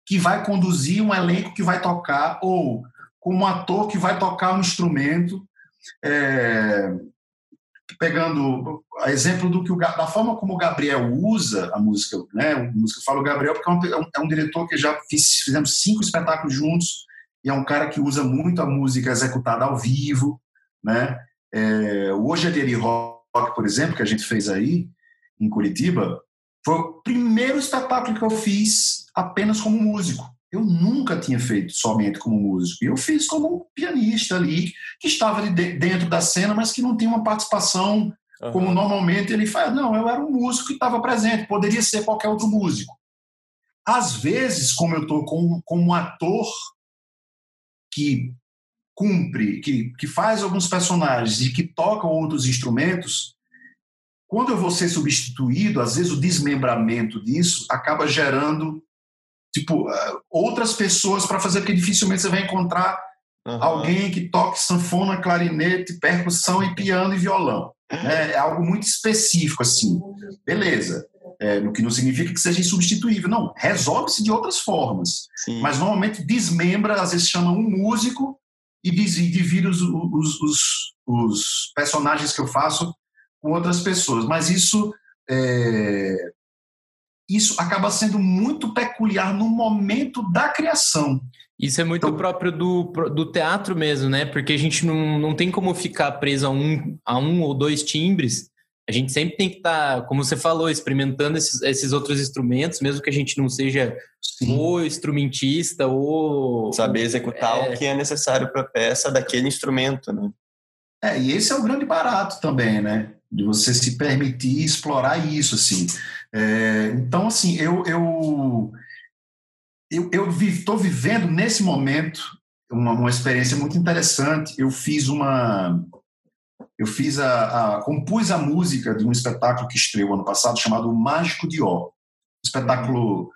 que vai conduzir um elenco que vai tocar, ou como um ator que vai tocar um instrumento, é, pegando a exemplo do que o, da forma como o Gabriel usa a música, né? A música fala o Gabriel porque é um, é um diretor que já fiz, fizemos cinco espetáculos juntos e é um cara que usa muito a música executada ao vivo, né? É, o Hoje é Rock, por exemplo, que a gente fez aí em Curitiba, foi o primeiro espetáculo que eu fiz apenas como músico. eu nunca tinha feito somente como músico. Eu fiz como um pianista ali, que estava ali dentro da cena, mas que não tinha uma participação uhum. como normalmente ele faz. Não, eu era um músico que estava presente, poderia ser qualquer outro músico. Às vezes, como eu estou como, como um ator que cumpre, que, que faz alguns personagens e que tocam outros instrumentos, quando eu vou ser substituído, às vezes o desmembramento disso acaba gerando tipo eh, outras pessoas para fazer, porque dificilmente você vai encontrar uhum. alguém que toque sanfona, clarinete, percussão e piano e violão. É, é algo muito específico assim. Beleza. É, no que não significa que seja insubstituível. Não, resolve-se de outras formas. Sim. Mas normalmente desmembra, às vezes chama um músico e divide os, os, os, os personagens que eu faço com outras pessoas. Mas isso é, isso acaba sendo muito peculiar no momento da criação. Isso é muito então, próprio do, do teatro mesmo, né? Porque a gente não, não tem como ficar preso a um, a um ou dois timbres. A gente sempre tem que estar, tá, como você falou, experimentando esses, esses outros instrumentos, mesmo que a gente não seja Sim. o instrumentista ou. Saber executar é... o que é necessário para a peça daquele instrumento, né? É, e esse é o grande barato também, né? De você se permitir explorar isso, assim. É, então, assim, eu eu eu, eu estou vivendo nesse momento uma, uma experiência muito interessante. Eu fiz uma eu fiz a, a, compus a música de um espetáculo que estreou ano passado chamado Mágico de Ó. Espetáculo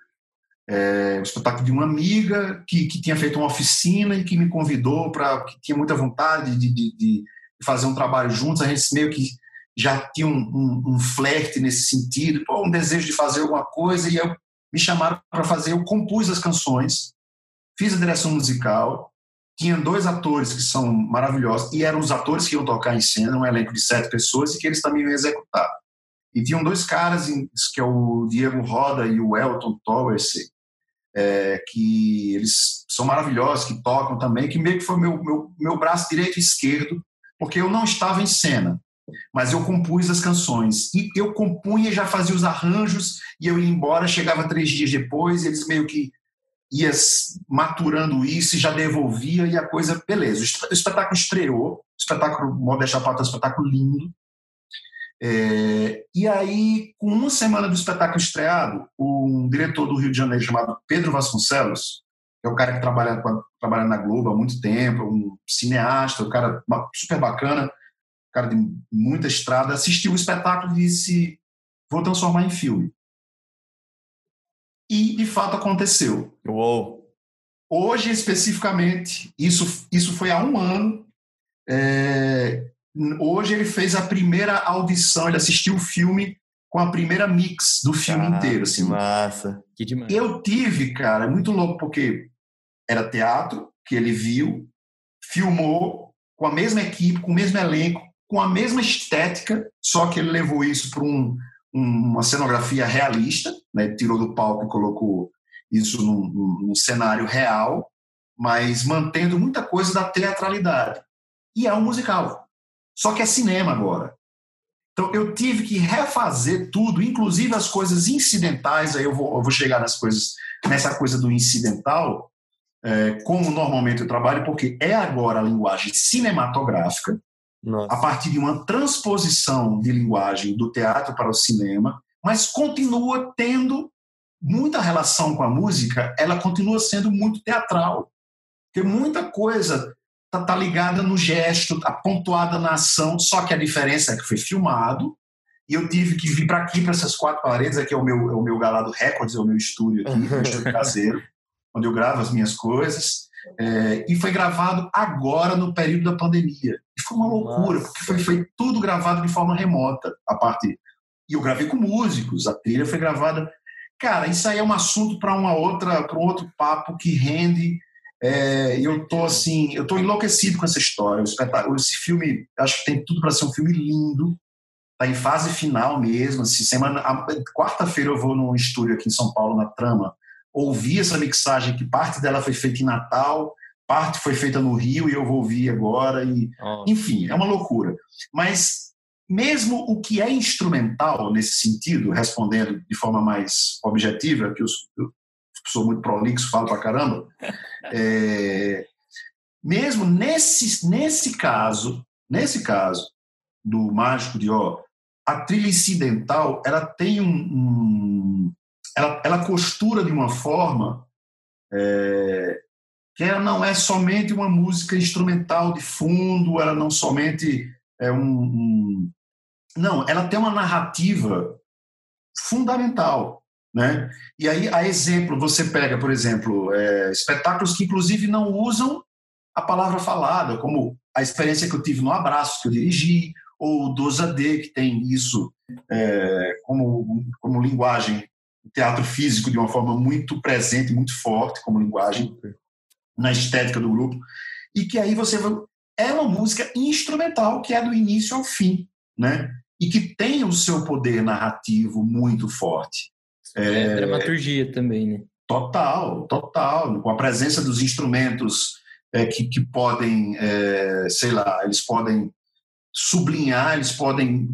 é, espetáculo de uma amiga que, que tinha feito uma oficina e que me convidou para que tinha muita vontade de, de, de, fazer um trabalho juntos. A gente meio que já tinha um, um, um flerte nesse sentido, um desejo de fazer alguma coisa, e eu, me chamaram para fazer. Eu compus as canções, fiz a direção musical, tinha dois atores que são maravilhosos, e eram os atores que iam tocar em cena, um elenco de sete pessoas, e que eles também iam executar. E tinham dois caras, que é o Diego Roda e o Elton Towers, é, que eles são maravilhosos, que tocam também, que meio que foi meu, meu, meu braço direito e esquerdo, porque eu não estava em cena mas eu compus as canções. E eu compunha, já fazia os arranjos, e eu ia embora, chegava três dias depois, eles meio que ia maturando isso e já devolvia, e a coisa, beleza. O espetáculo estreou, o espetáculo Pauta é um espetáculo lindo. É, e aí, com uma semana do espetáculo estreado, um diretor do Rio de Janeiro chamado Pedro Vasconcelos, que é um cara que trabalha, trabalha na Globo há muito tempo, um cineasta, um cara super bacana, cara de muita estrada, assistiu o espetáculo e disse: vou transformar em filme. E, de fato, aconteceu. Uou! Hoje, especificamente, isso, isso foi há um ano. É, hoje ele fez a primeira audição, ele assistiu o filme com a primeira mix do filme ah, inteiro. Assim. Que massa! Que demais. Eu tive, cara, muito louco, porque era teatro que ele viu, filmou com a mesma equipe, com o mesmo elenco, com a mesma estética, só que ele levou isso para um, uma cenografia realista, né? tirou do palco e colocou isso num, num, cenário real, mas mantendo muita coisa da teatralidade. E é um musical. Só que é cinema agora. Então eu tive que refazer tudo, inclusive as coisas incidentais, aí eu vou, eu vou chegar nas coisas, nessa coisa do incidental, é, como normalmente eu trabalho, porque é agora a linguagem cinematográfica, nossa. a partir de uma transposição de linguagem do teatro para o cinema, mas continua tendo muita relação com a música, ela continua sendo muito teatral. Porque muita coisa está tá ligada no gesto, tá pontuada na ação, só que a diferença é que foi filmado e eu tive que vir para aqui, para essas quatro paredes, aqui é o meu, é o meu Galado Records, é o meu estúdio aqui, o estúdio caseiro, onde eu gravo as minhas coisas. É, e foi gravado agora no período da pandemia. E foi uma loucura, Nossa. porque foi, foi tudo gravado de forma remota, a parte. E eu gravei com músicos, a trilha foi gravada. Cara, isso aí é um assunto para uma outra, para um outro papo que rende. É, eu tô assim, eu tô enlouquecido com essa história. Esse filme, acho que tem tudo para ser um filme lindo. Tá em fase final mesmo. Assim, semana, quarta-feira eu vou num estúdio aqui em São Paulo na Trama ouvir essa mixagem, que parte dela foi feita em Natal, parte foi feita no Rio e eu vou ouvir agora. E, oh. Enfim, é uma loucura. Mas mesmo o que é instrumental nesse sentido, respondendo de forma mais objetiva, que os, sou muito prolixo, falo pra caramba. É, mesmo nesse, nesse caso, nesse caso do Mágico de Ó, a trilha incidental, ela tem um... um ela, ela costura de uma forma é, ela não é somente uma música instrumental de fundo, ela não somente é um, um não, ela tem uma narrativa fundamental, né? E aí, a exemplo, você pega, por exemplo, é, espetáculos que inclusive não usam a palavra falada, como a experiência que eu tive no Abraço, que eu dirigi, ou o Doza D, que tem isso é, como, como linguagem, teatro físico de uma forma muito presente, muito forte, como linguagem na estética do grupo, e que aí você é uma música instrumental que é do início ao fim, né? E que tem o seu poder narrativo muito forte. É, é dramaturgia também, né? Total, total. Com a presença dos instrumentos é, que, que podem, é, sei lá, eles podem sublinhar, eles podem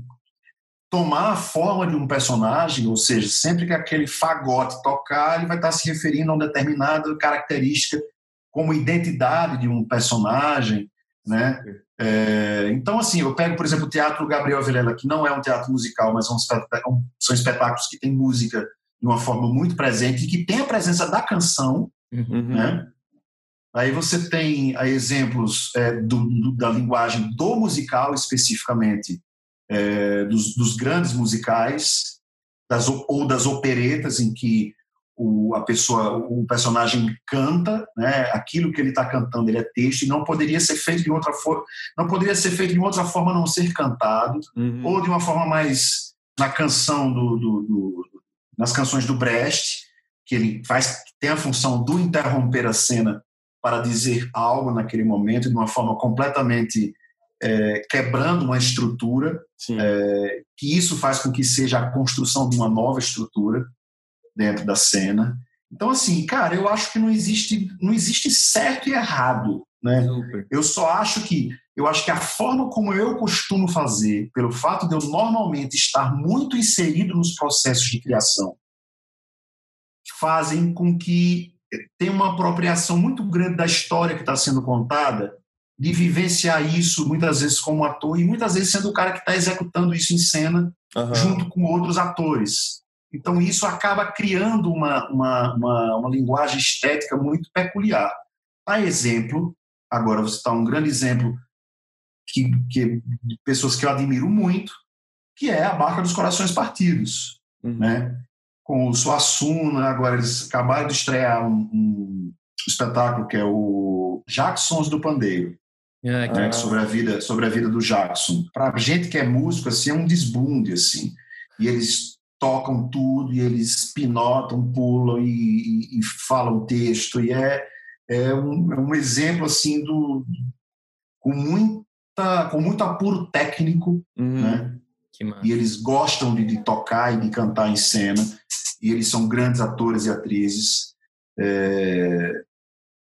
tomar a forma de um personagem, ou seja, sempre que aquele fagote tocar, ele vai estar se referindo a uma determinada característica como identidade de um personagem, né? É, então, assim, eu pego, por exemplo, o Teatro Gabriel Vilela, que não é um teatro musical, mas são espetáculos que têm música de uma forma muito presente e que tem a presença da canção, uhum. né? Aí você tem exemplos é, do, do, da linguagem do musical, especificamente, é, dos, dos, grandes musicais, das, ou das operetas, em que o, a pessoa, o personagem canta, né? Aquilo que ele está cantando, ele é texto e não poderia ser feito de outra forma, não poderia ser feito de outra forma a não ser cantado, uhum. ou de uma forma mais na canção do, do, do, nas canções do Brecht, que ele faz tem a função do interromper a cena para dizer algo naquele momento de uma forma completamente é, quebrando uma estrutura, é, que isso faz com que seja a construção de uma nova estrutura dentro da cena. Então, assim, cara, eu acho que não existe, não existe certo e errado, né? Super. Eu só acho que eu acho que a forma como eu costumo fazer, pelo fato de eu normalmente estar muito inserido nos processos de criação, fazem com que tenha uma apropriação muito grande da história que está sendo contada, de vivenciar isso muitas vezes como ator e muitas vezes sendo o cara que está executando isso em cena uhum. junto com outros atores. Então, isso acaba criando uma, uma, uma, uma linguagem estética muito peculiar. A exemplo, agora você está um grande exemplo que, que, de pessoas que eu admiro muito, que é a Barca dos Corações Partidos. Uhum. Né? Com o Suassuna, agora eles acabaram de estrear um, um espetáculo que é o Jacksons do Pandeiro. É, né? sobre a vida sobre a vida do Jackson para gente que é músico assim é um desbunde assim e eles tocam tudo e eles pinotam, pulam e, e, e falam texto e é, é, um, é um exemplo assim do com muita com muito apuro técnico, uhum. né? E eles gostam de, de, tocar e de cantar em cena e eles são grandes atores e atrizes. É,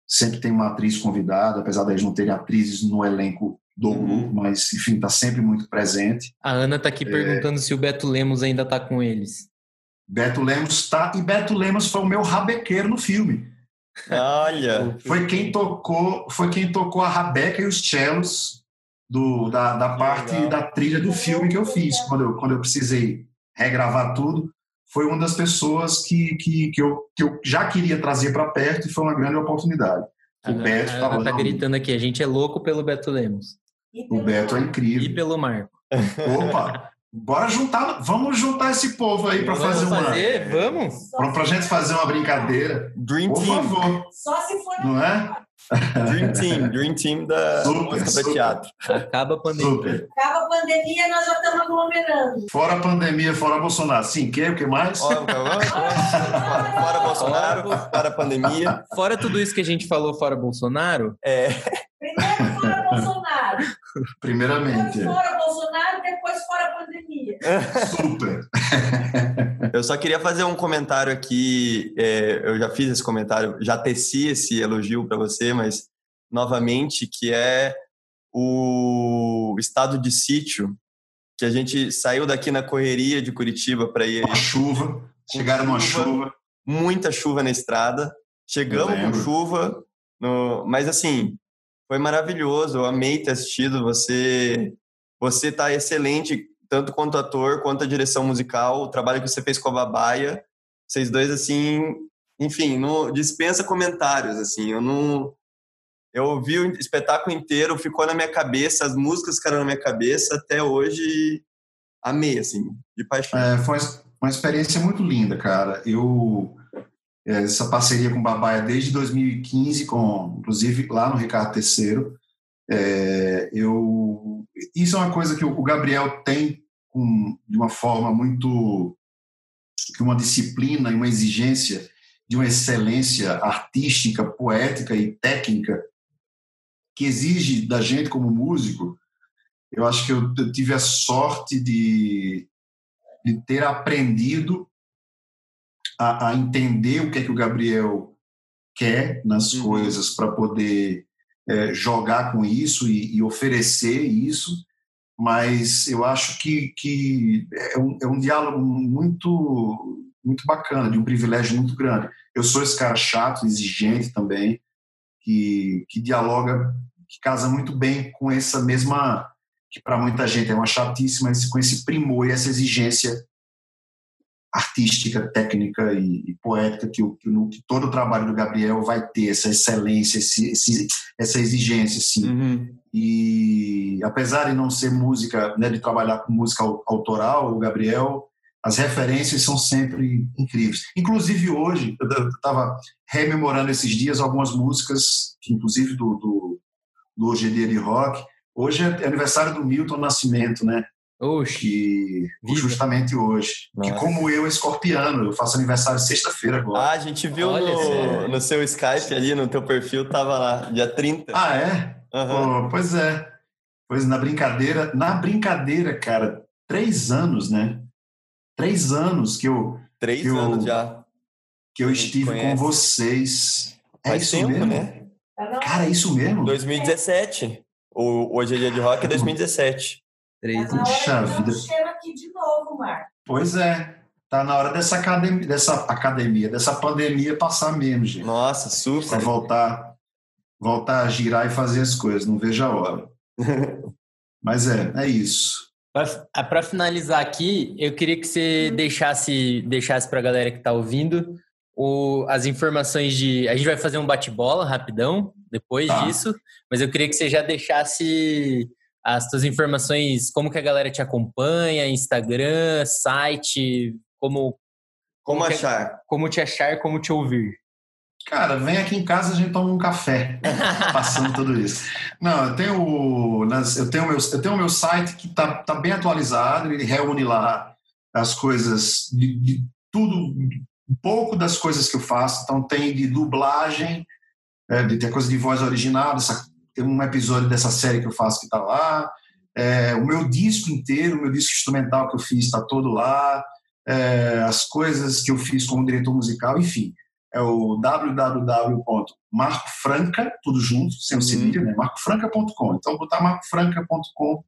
sempre tem uma atriz convidada, apesar de eles não terem atrizes no elenco do uhum. grupo, mas enfim, está sempre muito presente. A Ana está aqui é... perguntando se o Beto Lemos ainda está com eles. Beto Lemos está, e Beto Lemos foi o meu rabequeiro no filme. Olha! foi quem tocou, foi quem tocou a rabeca e os cellos do, da, da parte legal. da trilha do filme que eu fiz, quando eu, quando eu precisei regravar tudo. Foi uma das pessoas que, que, que, eu, que eu já queria trazer para perto e foi uma grande oportunidade. O Beto estava tá gritando aqui, a gente é louco pelo Beto Lemos. O Beto é incrível. E pelo Marco. Opa! Bora juntar, vamos juntar esse povo aí para fazer uma. Fazer, vamos? Para a gente fazer uma brincadeira. Dream Por Team. favor. Só se for. Não é? Dream Team, Dream Team da super, música super. teatro. Acaba a pandemia. Super. Acaba a pandemia, nós já estamos aglomerando. Fora a pandemia, fora Bolsonaro. Sim, que, o que mais? Fora, fora Bolsonaro, fora a pandemia. Fora tudo isso que a gente falou fora Bolsonaro. É. Primeiro fora Bolsonaro. Primeiramente. Depois fora Bolsonaro, depois fora pandemia. Super. Eu só queria fazer um comentário aqui. É, eu já fiz esse comentário, já teci esse elogio para você, mas novamente, que é o estado de sítio, que a gente saiu daqui na correria de Curitiba para ir. Com chuva, chegaram numa chuva. muita chuva na estrada. Chegamos com chuva, no... mas assim, foi maravilhoso. Eu amei ter assistido. Você, você tá excelente, tanto quanto ator, quanto a direção musical. O trabalho que você fez com a Babaia, vocês dois, assim, enfim, não dispensa comentários, assim. Eu não. Eu vi o espetáculo inteiro, ficou na minha cabeça, as músicas ficaram na minha cabeça até hoje. Amei, assim, de paixão. É, foi uma experiência muito linda, cara. Eu essa parceria com o Babaia desde 2015, com inclusive lá no Ricardo III. É, eu isso é uma coisa que o Gabriel tem de uma forma muito que uma disciplina e uma exigência de uma excelência artística, poética e técnica que exige da gente como músico. Eu acho que eu, eu tive a sorte de, de ter aprendido a, a, entender o que é que o Gabriel quer nas uhum. coisas para poder é, jogar com isso e, e, oferecer isso, mas eu acho que, que é, um, é um diálogo muito muito bacana, de um privilégio muito grande. Eu sou esse cara chato, exigente também, que, que dialoga, que casa muito bem com essa mesma, que para muita gente é uma chatice, mas com esse primor e essa exigência artística, técnica e, e poética que, o, que, no, que, todo o trabalho do Gabriel vai ter essa excelência, esse, esse, essa exigência, sim. Uhum. E apesar de não ser música, né, de trabalhar com música autoral, o Gabriel, as referências são sempre incríveis. Inclusive hoje, eu estava rememorando esses dias algumas músicas, inclusive do, do, do Hoje é Dia de Rock. Hoje é aniversário do Milton Nascimento, né? Oxi. Que, justamente hoje. Nossa. Que como eu, escorpiano, eu faço aniversário sexta-feira agora. Ah, a gente viu no, no, seu Skype ali, no teu perfil, tava lá, dia 30. Ah, é? Uhum. Pô, pois é. Pois na brincadeira, na brincadeira, cara, três anos, né? Três anos que eu. Três que eu, anos já. Que eu estive conhece. com vocês. É Faz isso tempo, mesmo? né? Cara, é isso mesmo? 2017. O Hoje é Dia de Rock é 2017. Três Tá na Puxa hora de um aqui de novo, Marco. Pois é. Tá na hora dessa academia, dessa academia, dessa pandemia passar menos, gente. Nossa, Pra super. voltar, voltar a girar e fazer as coisas. Não vejo a hora. Mas é, é isso. Para finalizar aqui, eu queria que você deixasse, deixasse para a galera que está ouvindo o, as informações de. A gente vai fazer um bate-bola rapidão depois Tá. disso, mas eu queria que você já deixasse as suas informações, como que a galera te acompanha, Instagram, site, como, Como que- achar? como te achar, como te ouvir. Cara, vem aqui em casa a gente toma um café, passando tudo isso. Não, eu tenho, o- nas- eu tenho, o meu, eu tenho o meu site que tá, tá bem atualizado, ele reúne lá as coisas de, de tudo, um pouco das coisas que eu faço. Então tem de dublagem, é, de ter coisa de voz original, dessa, tem um episódio dessa série que eu faço que está lá. É, o meu disco inteiro, o meu disco instrumental que eu fiz está todo lá. É, as coisas que eu fiz como diretor musical, enfim é o www.marcofranca, tudo junto, sem o Uhum. cedilha, né? marcofranca.com. Então, botar marcofranca.com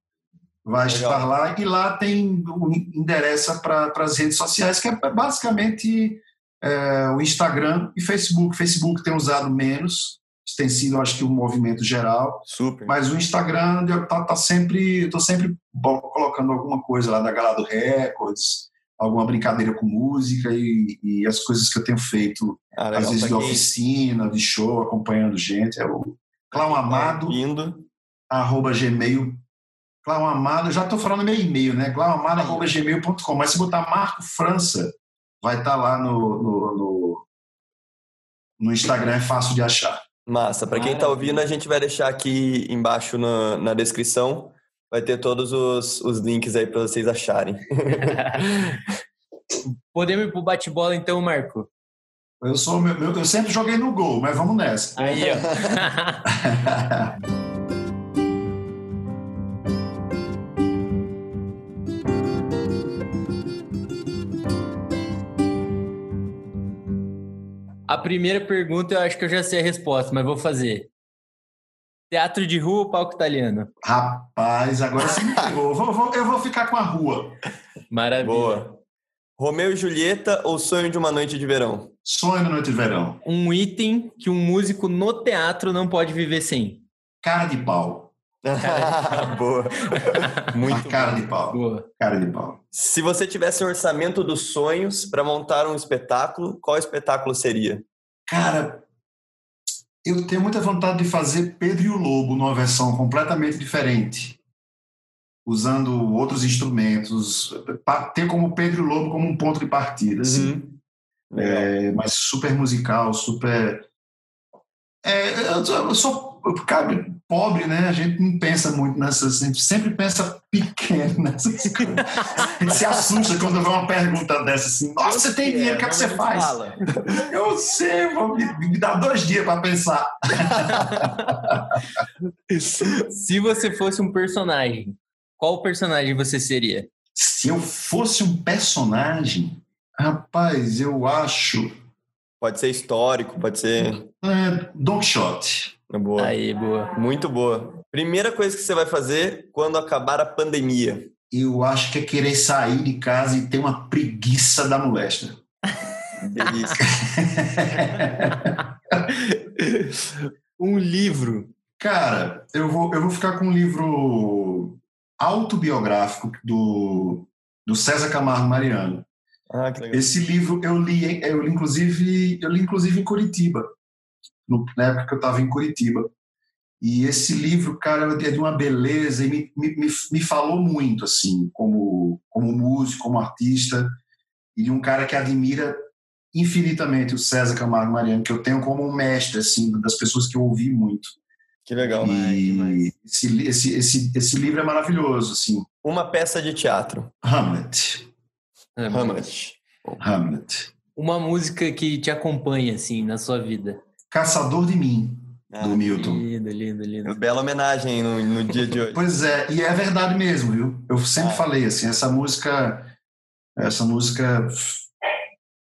vai Legal. estar lá e lá tem o endereço para as redes sociais, que é basicamente é, o Instagram e Facebook. Facebook tem usado menos, isso tem sido, acho que, um movimento geral, Super. mas o Instagram eu tá, tá sempre, estou sempre colocando alguma coisa lá da Galado Records, alguma brincadeira com música e, e as coisas que eu tenho feito Ah, às legal. vezes de Pra quem oficina, de show, acompanhando gente. É o Clown Amado, Indo. arroba gmail. Clown Amado, eu já estou falando meu e-mail, né? Clownamado, arroba gmail.com. Mas se botar Marco França, vai estar lá no, no, no, no Instagram, é fácil de achar. Massa. Para quem tá ouvindo, a gente vai deixar aqui embaixo na, na descrição. Vai ter todos os, os links aí para vocês acharem. Podemos ir pro bate-bola então, Marco? Eu, sou, meu- meu- eu sempre joguei no gol, mas vamos nessa. Aí, ó. A primeira pergunta eu acho que eu já sei a resposta, mas vou fazer. Teatro de rua ou palco italiano? Rapaz, agora você me pegou. Eu vou, eu vou ficar com a rua. Maravilha. Boa. Romeu e Julieta ou Sonho de uma Noite de Verão? Sonho da Noite de Verão. Um item que um músico no teatro não pode viver sem. Cara de pau. Boa. Muito a cara de pau. Boa. Cara de pau. Se você tivesse um orçamento dos sonhos para montar um espetáculo, qual espetáculo seria? Cara, eu tenho muita vontade de fazer Pedro e o Lobo numa versão completamente diferente. Usando outros instrumentos. Ter como Pedro e o Lobo como um ponto de partida. Assim. Uhum. Legal. É, mas super musical, super. É, eu sou- eu sou cara, pobre, né? A gente não pensa muito nessas. A gente sempre pensa pequeno nessas coisas. A gente se assusta quando vê uma pergunta dessa assim: Nossa, você tem dinheiro, o que, é que você faz? Fala. Eu sei, vou me, me dar dois dias para pensar. Se você fosse um personagem, qual personagem você seria? Se eu fosse um personagem, rapaz, eu acho. Pode ser histórico, pode ser. É, Don Quixote. Boa. Aí, boa. Muito boa. Primeira coisa que você vai fazer quando acabar a pandemia. Eu acho que é querer sair de casa e ter uma preguiça da moléstia. Delícia. Um livro. Cara, eu vou, eu vou ficar com um livro autobiográfico do, do César Camargo Mariano. ah, que legal. Esse livro eu li, eu li inclusive, eu li inclusive em Curitiba, no- na época que eu estava em Curitiba. E esse livro, cara, é de uma beleza e me, me, me, me falou muito, assim, como, como músico, como artista, e de um cara que admira infinitamente o César Camargo Mariano, que eu tenho como um mestre, assim, das pessoas que eu ouvi muito. Que legal. E esse, li- esse, esse, esse livro é maravilhoso, assim. Uma peça de teatro. Hamlet. Hamlet. Hamlet. Uma música que te acompanha, assim, na sua vida. Caçador de Mim, Ah, do Milton. Lindo, lindo, lindo. Bela homenagem no, no dia de hoje. Pois é, e é verdade mesmo, viu? Eu sempre Ah. falei assim, essa música, essa música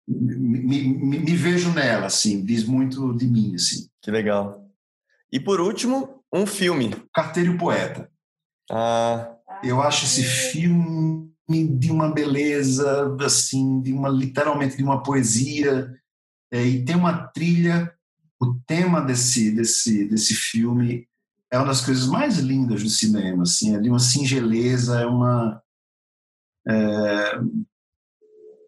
me, me, me vejo nela, assim, diz muito de mim, assim. Que legal. E por último, um filme. Carteiro Poeta. Ah, Eu acho esse filme de uma beleza, assim, de uma literalmente de uma poesia, é, e tem uma trilha. O tema desse desse desse filme é uma das coisas mais lindas do cinema, assim, é de uma singeleza, é uma, é,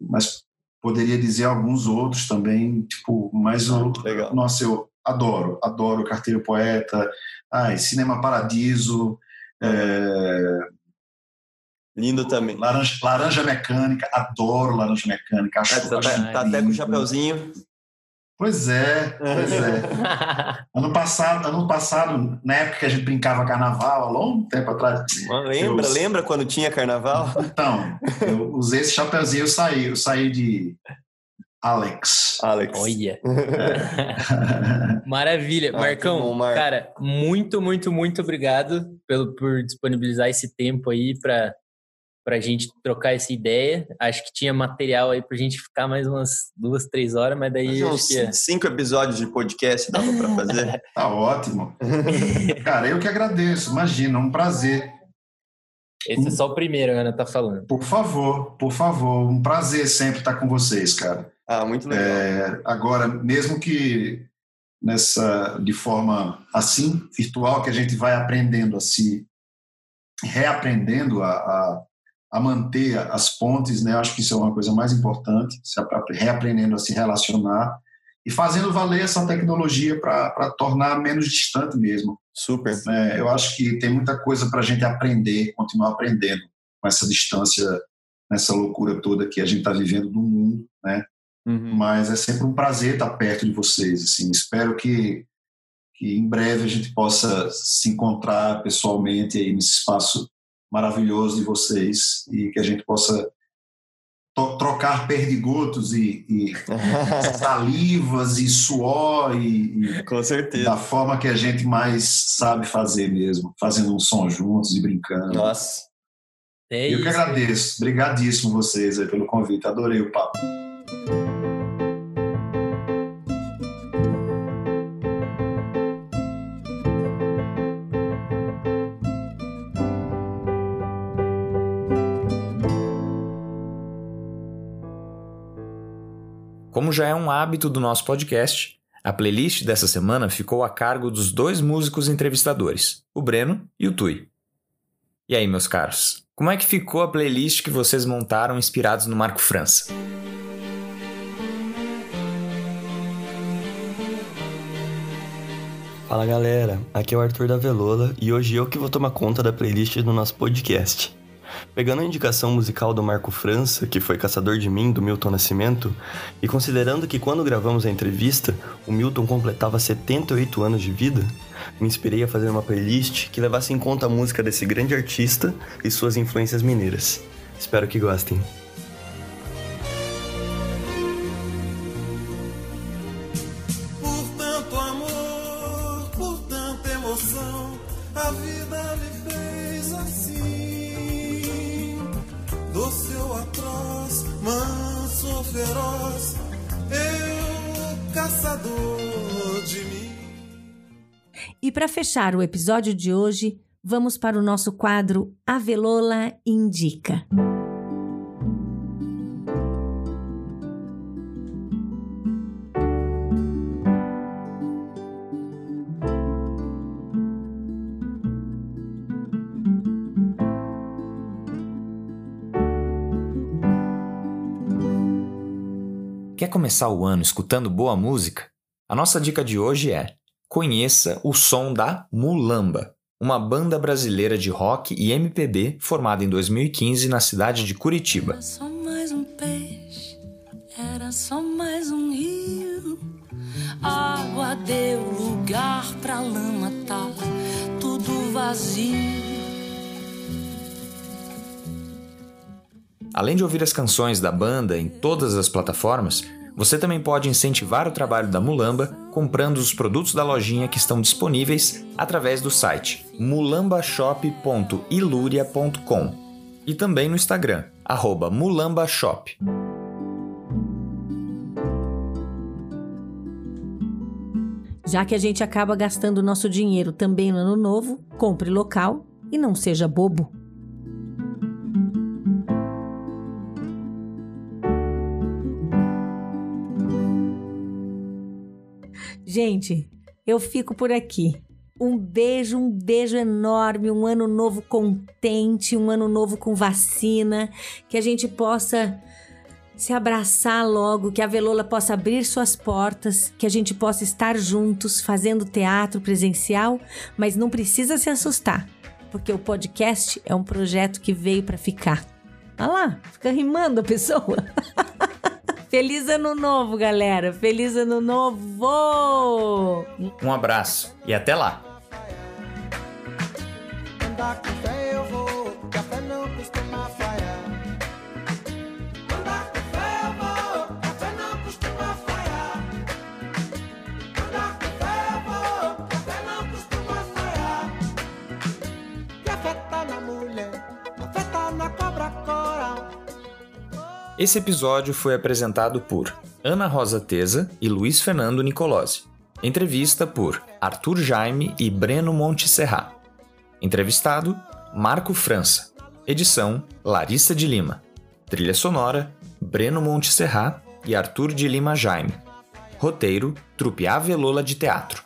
mas poderia dizer alguns outros também, tipo, mas o, que legal. nossa, eu adoro, adoro Carteiro Poeta, ai, Cinema Paradiso, é, Lindo também. Laranja, Laranja Mecânica, adoro Laranja Mecânica, acho, Ah, tá, acho tá- até com o chapeuzinho. Pois é, pois é. Ano passado, ano passado, na época que a gente brincava carnaval, há longo tempo atrás, Lembra? Eu- Lembra quando tinha carnaval? então, eu usei esse chapeuzinho, eu saí, eu saí de Alex. Alex. Olha. Maravilha. Ah, Marcão, bom, Marco. cara, muito, muito, muito obrigado pelo, por disponibilizar esse tempo aí para a gente trocar essa ideia. Acho que tinha material aí para a gente ficar mais umas duas, três horas, mas daí uns que é. cinco episódios de podcast dava pra fazer. Tá ótimo. Cara, eu que agradeço, imagina, um prazer. Esse é só o primeiro, a Ana tá falando. Por favor, por favor, um prazer sempre estar com vocês, cara. Ah, muito legal. É, agora, mesmo que nessa de forma assim virtual que a gente vai aprendendo a se reaprendendo a, a, a manter as pontes, né? Acho que isso é uma coisa mais importante, reaprendendo a se relacionar e fazendo valer essa tecnologia para tornar menos distante mesmo. Super. né? Eu acho que tem muita coisa para a gente aprender, continuar aprendendo com essa distância, nessa loucura toda que a gente está vivendo no mundo, né? Uhum. mas é sempre um prazer estar perto de vocês. Assim, espero que, que em breve a gente possa se encontrar pessoalmente aí nesse espaço maravilhoso de vocês e que a gente possa trocar perdigotos e, e salivas e suor e, Com e certeza. da forma que a gente mais sabe fazer mesmo, fazendo um som juntos e brincando. Nossa. É Eu que isso. agradeço. Obrigadíssimo vocês pelo convite. Adorei o papo. Como já é um hábito do nosso podcast, a playlist dessa semana ficou a cargo dos dois músicos entrevistadores, o Breno e o Tui. E aí, meus caros, como é que ficou a playlist que vocês montaram inspirados no Marco França? Fala galera, aqui é o Arthur da Velola e hoje eu que vou tomar conta da playlist do nosso podcast. Pegando a indicação musical do Marco França, que foi Caçador de Mim, do Milton Nascimento, e considerando que quando gravamos a entrevista, o Milton completava 78 anos de vida, me inspirei a fazer uma playlist que levasse em conta a música desse grande artista e suas influências mineiras. Espero que gostem. Fechar o episódio de hoje, vamos para o nosso quadro Avelola Indica. Quer começar o ano escutando boa música? A nossa dica de hoje é conheça o som da Mulamba, uma banda brasileira de rock e MPB formada em 2015 na cidade de Curitiba. Era só mais um peixe, era só mais um rio. Água deu lugar pra lama, tá tudo vazio. Além de ouvir as canções da banda em todas as plataformas, você também pode incentivar o trabalho da Mulamba comprando os produtos da lojinha que estão disponíveis através do site mulambashop.iluria.com e também no Instagram, mulambashop. Já que a gente acaba gastando nosso dinheiro também no ano novo, compre local e não seja bobo. Gente, eu fico por aqui. Um beijo, um beijo enorme, um ano novo contente, um ano novo com vacina, que a gente possa se abraçar logo, que a Velola possa abrir suas portas, que a gente possa estar juntos fazendo teatro presencial, mas não precisa se assustar, porque o podcast é um projeto que veio para ficar. Olha lá, fica rimando a pessoa. Feliz ano novo, galera. Feliz ano novo. Um abraço e até lá. Esse episódio foi apresentado por Ana Rosa Teza e Luiz Fernando Nicolosi. Entrevista por Arthur Jaime e Breno Monteserrat. Entrevistado Marco França. Edição Larissa de Lima. Trilha sonora Breno Monteserrat e Arthur de Lima Jaime. Roteiro Trupe Avelola de Teatro.